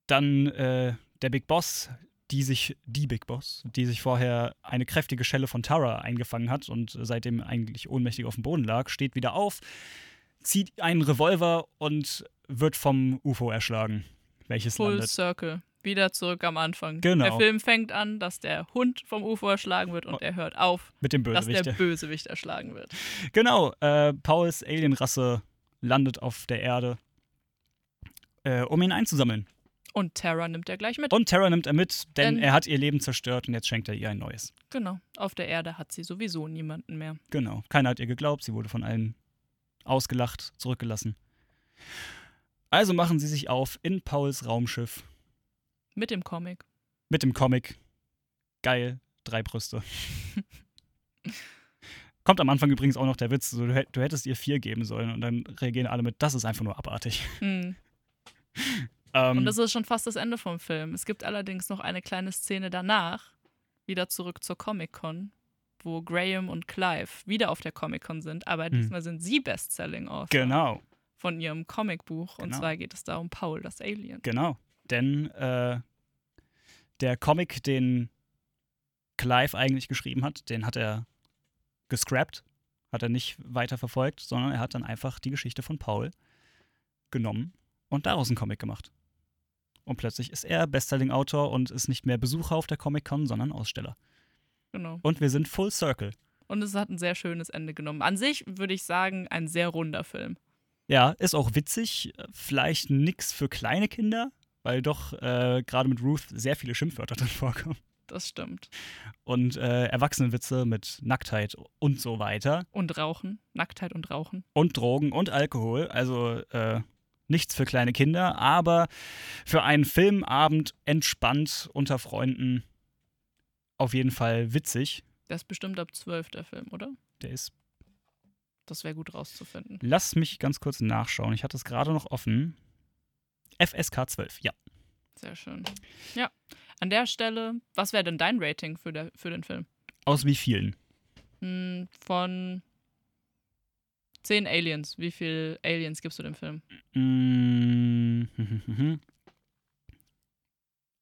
Dann äh, der Big Boss, die sich, die Big Boss, die sich vorher eine kräftige Schelle von Tara eingefangen hat und seitdem eigentlich ohnmächtig auf dem Boden lag, steht wieder auf, zieht einen Revolver und wird vom UFO erschlagen, welches Full landet. Circle. Wieder zurück am Anfang. Genau. Der Film fängt an, dass der Hund vom UFO erschlagen wird und er hört auf, Mit dem dass der Bösewicht erschlagen wird. Genau, äh, Pauls Alienrasse landet auf der Erde, äh, um ihn einzusammeln. Und Terra nimmt er gleich mit. Und Tara nimmt er mit, denn Denn- er hat ihr Leben zerstört und jetzt schenkt er ihr ein neues. Genau. Auf der Erde hat sie sowieso niemanden mehr. Genau. Keiner hat ihr geglaubt, sie wurde von allen ausgelacht, zurückgelassen. Also machen sie sich auf in Pauls Raumschiff Mit dem Comic. mit dem Comic. Geil, drei Brüste. Kommt am Anfang übrigens auch noch der Witz, so, du, du hättest ihr vier geben sollen und dann reagieren alle mit, das ist einfach nur abartig. Hm. Ähm, Und das ist schon fast das Ende vom Film. Es gibt allerdings noch eine kleine Szene danach, wieder zurück zur Comic-Con, wo Graham und Clive wieder auf der Comic-Con sind, aber Hm. diesmal sind sie Bestselling-Author genau, von ihrem Comicbuch. Und Genau. zwar geht es da um Paul, das Alien. genau. Denn äh, der Comic, den Clive eigentlich geschrieben hat, den hat er gescrapped, hat er nicht weiter verfolgt, sondern er hat dann einfach die Geschichte von Paul genommen und daraus einen Comic gemacht. Und plötzlich ist er Bestselling-Autor und ist nicht mehr Besucher auf der Comic-Con, sondern Aussteller. Genau. Und wir sind Full Circle. Und es hat ein sehr schönes Ende genommen. An sich würde ich sagen, ein sehr runder Film. Ja, ist auch witzig. Vielleicht nix für kleine Kinder, weil doch äh, gerade mit Ruth sehr viele Schimpfwörter drin vorkommen. Das stimmt. Und äh, Erwachsenenwitze mit Nacktheit und so weiter. Und Rauchen. Nacktheit und Rauchen. Und Drogen und Alkohol. Also äh, nichts für kleine Kinder, aber für einen Filmabend entspannt unter Freunden auf jeden Fall witzig. Der ist bestimmt ab 12 der Film, oder? Der ist. Das wäre gut rauszufinden. Lass mich ganz kurz nachschauen. Ich hatte es gerade noch offen. FSK 12, ja. Sehr schön. Ja. An der Stelle, was wäre denn dein Rating für, der, für den Film? Aus wie vielen? Hm, von 10 Aliens. Wie viele Aliens gibst du dem Film? Mm,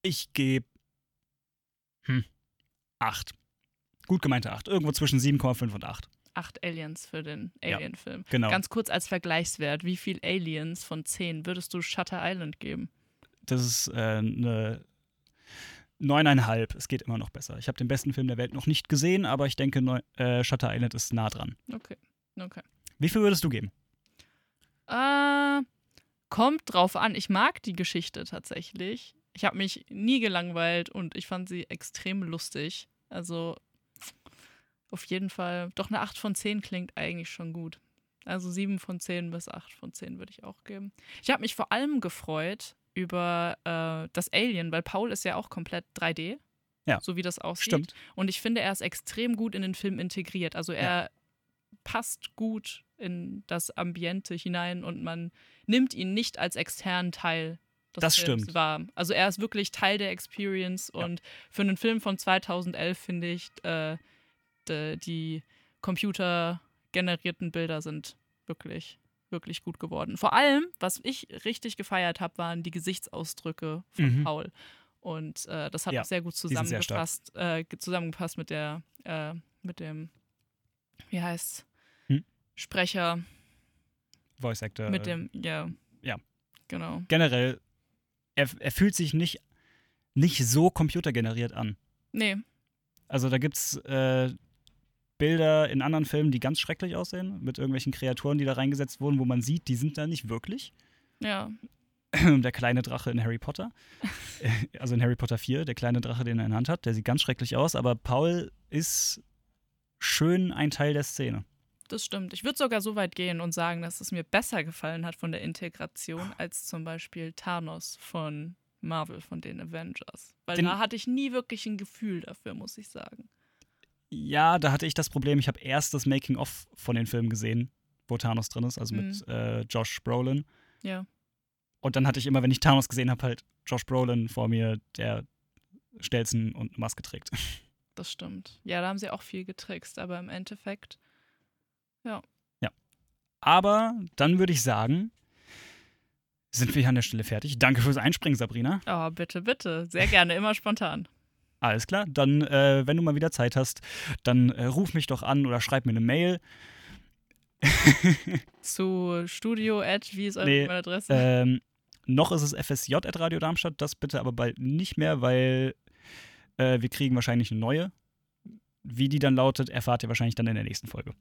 Ich gebe hm, 8. Gut gemeinte 8. Irgendwo zwischen 7,5 und 8. Acht Aliens für den Ja, Alien-Film. Genau. Ganz kurz als Vergleichswert, wie viele Aliens von 10 würdest du Shutter Island geben? Das ist äh, eine 9,5. Es geht immer noch besser. Ich habe den besten Film der Welt noch nicht gesehen, aber ich denke, neu, äh, Shutter Island ist nah dran. Okay. Okay. Wie viel würdest du geben? Äh, kommt drauf an. Ich mag die Geschichte tatsächlich. Ich habe mich nie gelangweilt und ich fand sie extrem lustig. Also auf jeden Fall, doch eine 8 von 10 klingt eigentlich schon gut. Also sieben von zehn bis acht von zehn würde ich auch geben. Ich habe mich vor allem gefreut über äh, das Alien, weil Paul ist ja auch komplett 3D. Ja. So wie das aussieht. Stimmt. Und ich finde, er ist extrem gut in den Film integriert. Also er passt gut in das Ambiente hinein und man nimmt ihn nicht als externen Teil des Das Films stimmt. wahr. Also er ist wirklich Teil der Experience Ja. und für einen Film von 2011 finde ich, äh, de, die computergenerierten Bilder sind wirklich, wirklich gut geworden. Vor allem, was ich richtig gefeiert habe, waren die Gesichtsausdrücke von Mhm. Paul. Und äh, das hat Ja, auch sehr gut sind sehr zusammengepasst, äh, ge- zusammengepasst mit der, äh, mit dem, wie heißt's? Hm? Sprecher, Voice Actor. mit dem, ja. ja. Genau. generell, er, er fühlt sich nicht, nicht so computergeneriert an. Nee, Also da gibt's äh, Bilder in anderen Filmen, die ganz schrecklich aussehen, mit irgendwelchen Kreaturen, die da reingesetzt wurden, wo man sieht, die sind da nicht wirklich. ja. der kleine Drache in Harry Potter. Also in Harry Potter 4, der kleine Drache, den er in der Hand hat, der sieht ganz schrecklich aus, aber Paul ist schön ein Teil der Szene. Das stimmt. Ich würde sogar so weit gehen und sagen, dass es mir besser gefallen hat von der Integration als zum Beispiel Thanos von Marvel, von den Avengers. Weil Den- da hatte ich nie wirklich ein Gefühl dafür, muss ich sagen. Ja, da hatte ich das Problem, ich habe erst das Making-of von den Filmen gesehen, wo Thanos drin ist, also Mhm. mit äh, Josh Brolin. Ja. Und dann hatte ich immer, wenn ich Thanos gesehen habe, halt Josh Brolin vor mir, der Stelzen und eine Maske trägt. Das stimmt. Ja, da haben sie auch viel getrickst, aber im Endeffekt, Aber dann würde ich sagen, sind wir hier an der Stelle fertig. Danke fürs Einspringen, Sabrina. oh, bitte, bitte. Sehr gerne, immer spontan. Alles klar. Dann, äh, wenn du mal wieder Zeit hast, dann äh, ruf mich doch an oder schreib mir eine Mail. Zu Studio, Ad, wie ist eure Nee, E-Mail-Adresse? Ähm, noch ist es FSJ at Radio Darmstadt, das bitte aber bald nicht mehr, weil äh, wir kriegen wahrscheinlich eine neue. Wie die dann lautet, erfahrt ihr wahrscheinlich dann in der nächsten Folge.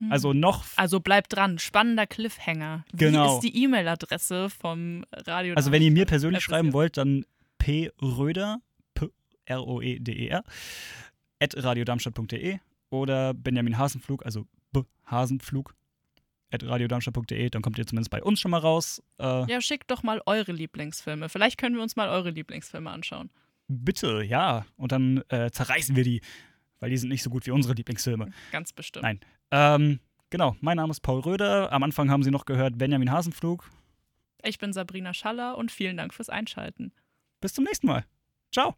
Hm. Also noch, Also bleibt dran, spannender Cliffhanger. Wie Genau. ist die E-Mail-Adresse vom Radio? also wenn ihr mir persönlich schreiben wollt, dann pröder, p r o e d e r at radiodarmstadt.de oder Benjamin Hasenflug, also b Hasenflug at radiodarmstadt.de, dann kommt ihr zumindest bei uns schon mal raus. Äh, Ja, schickt doch mal eure Lieblingsfilme. Vielleicht können wir uns mal eure Lieblingsfilme anschauen. Bitte, ja. Und dann äh, zerreißen wir die, weil die sind nicht so gut wie unsere Lieblingsfilme. Ganz bestimmt. Nein. Ähm, genau, mein Name ist Paul Röder. Am Anfang haben Sie noch gehört Benjamin Hasenflug. Ich bin Sabrina Schaller und vielen Dank fürs Einschalten. Bis zum nächsten Mal. Ciao.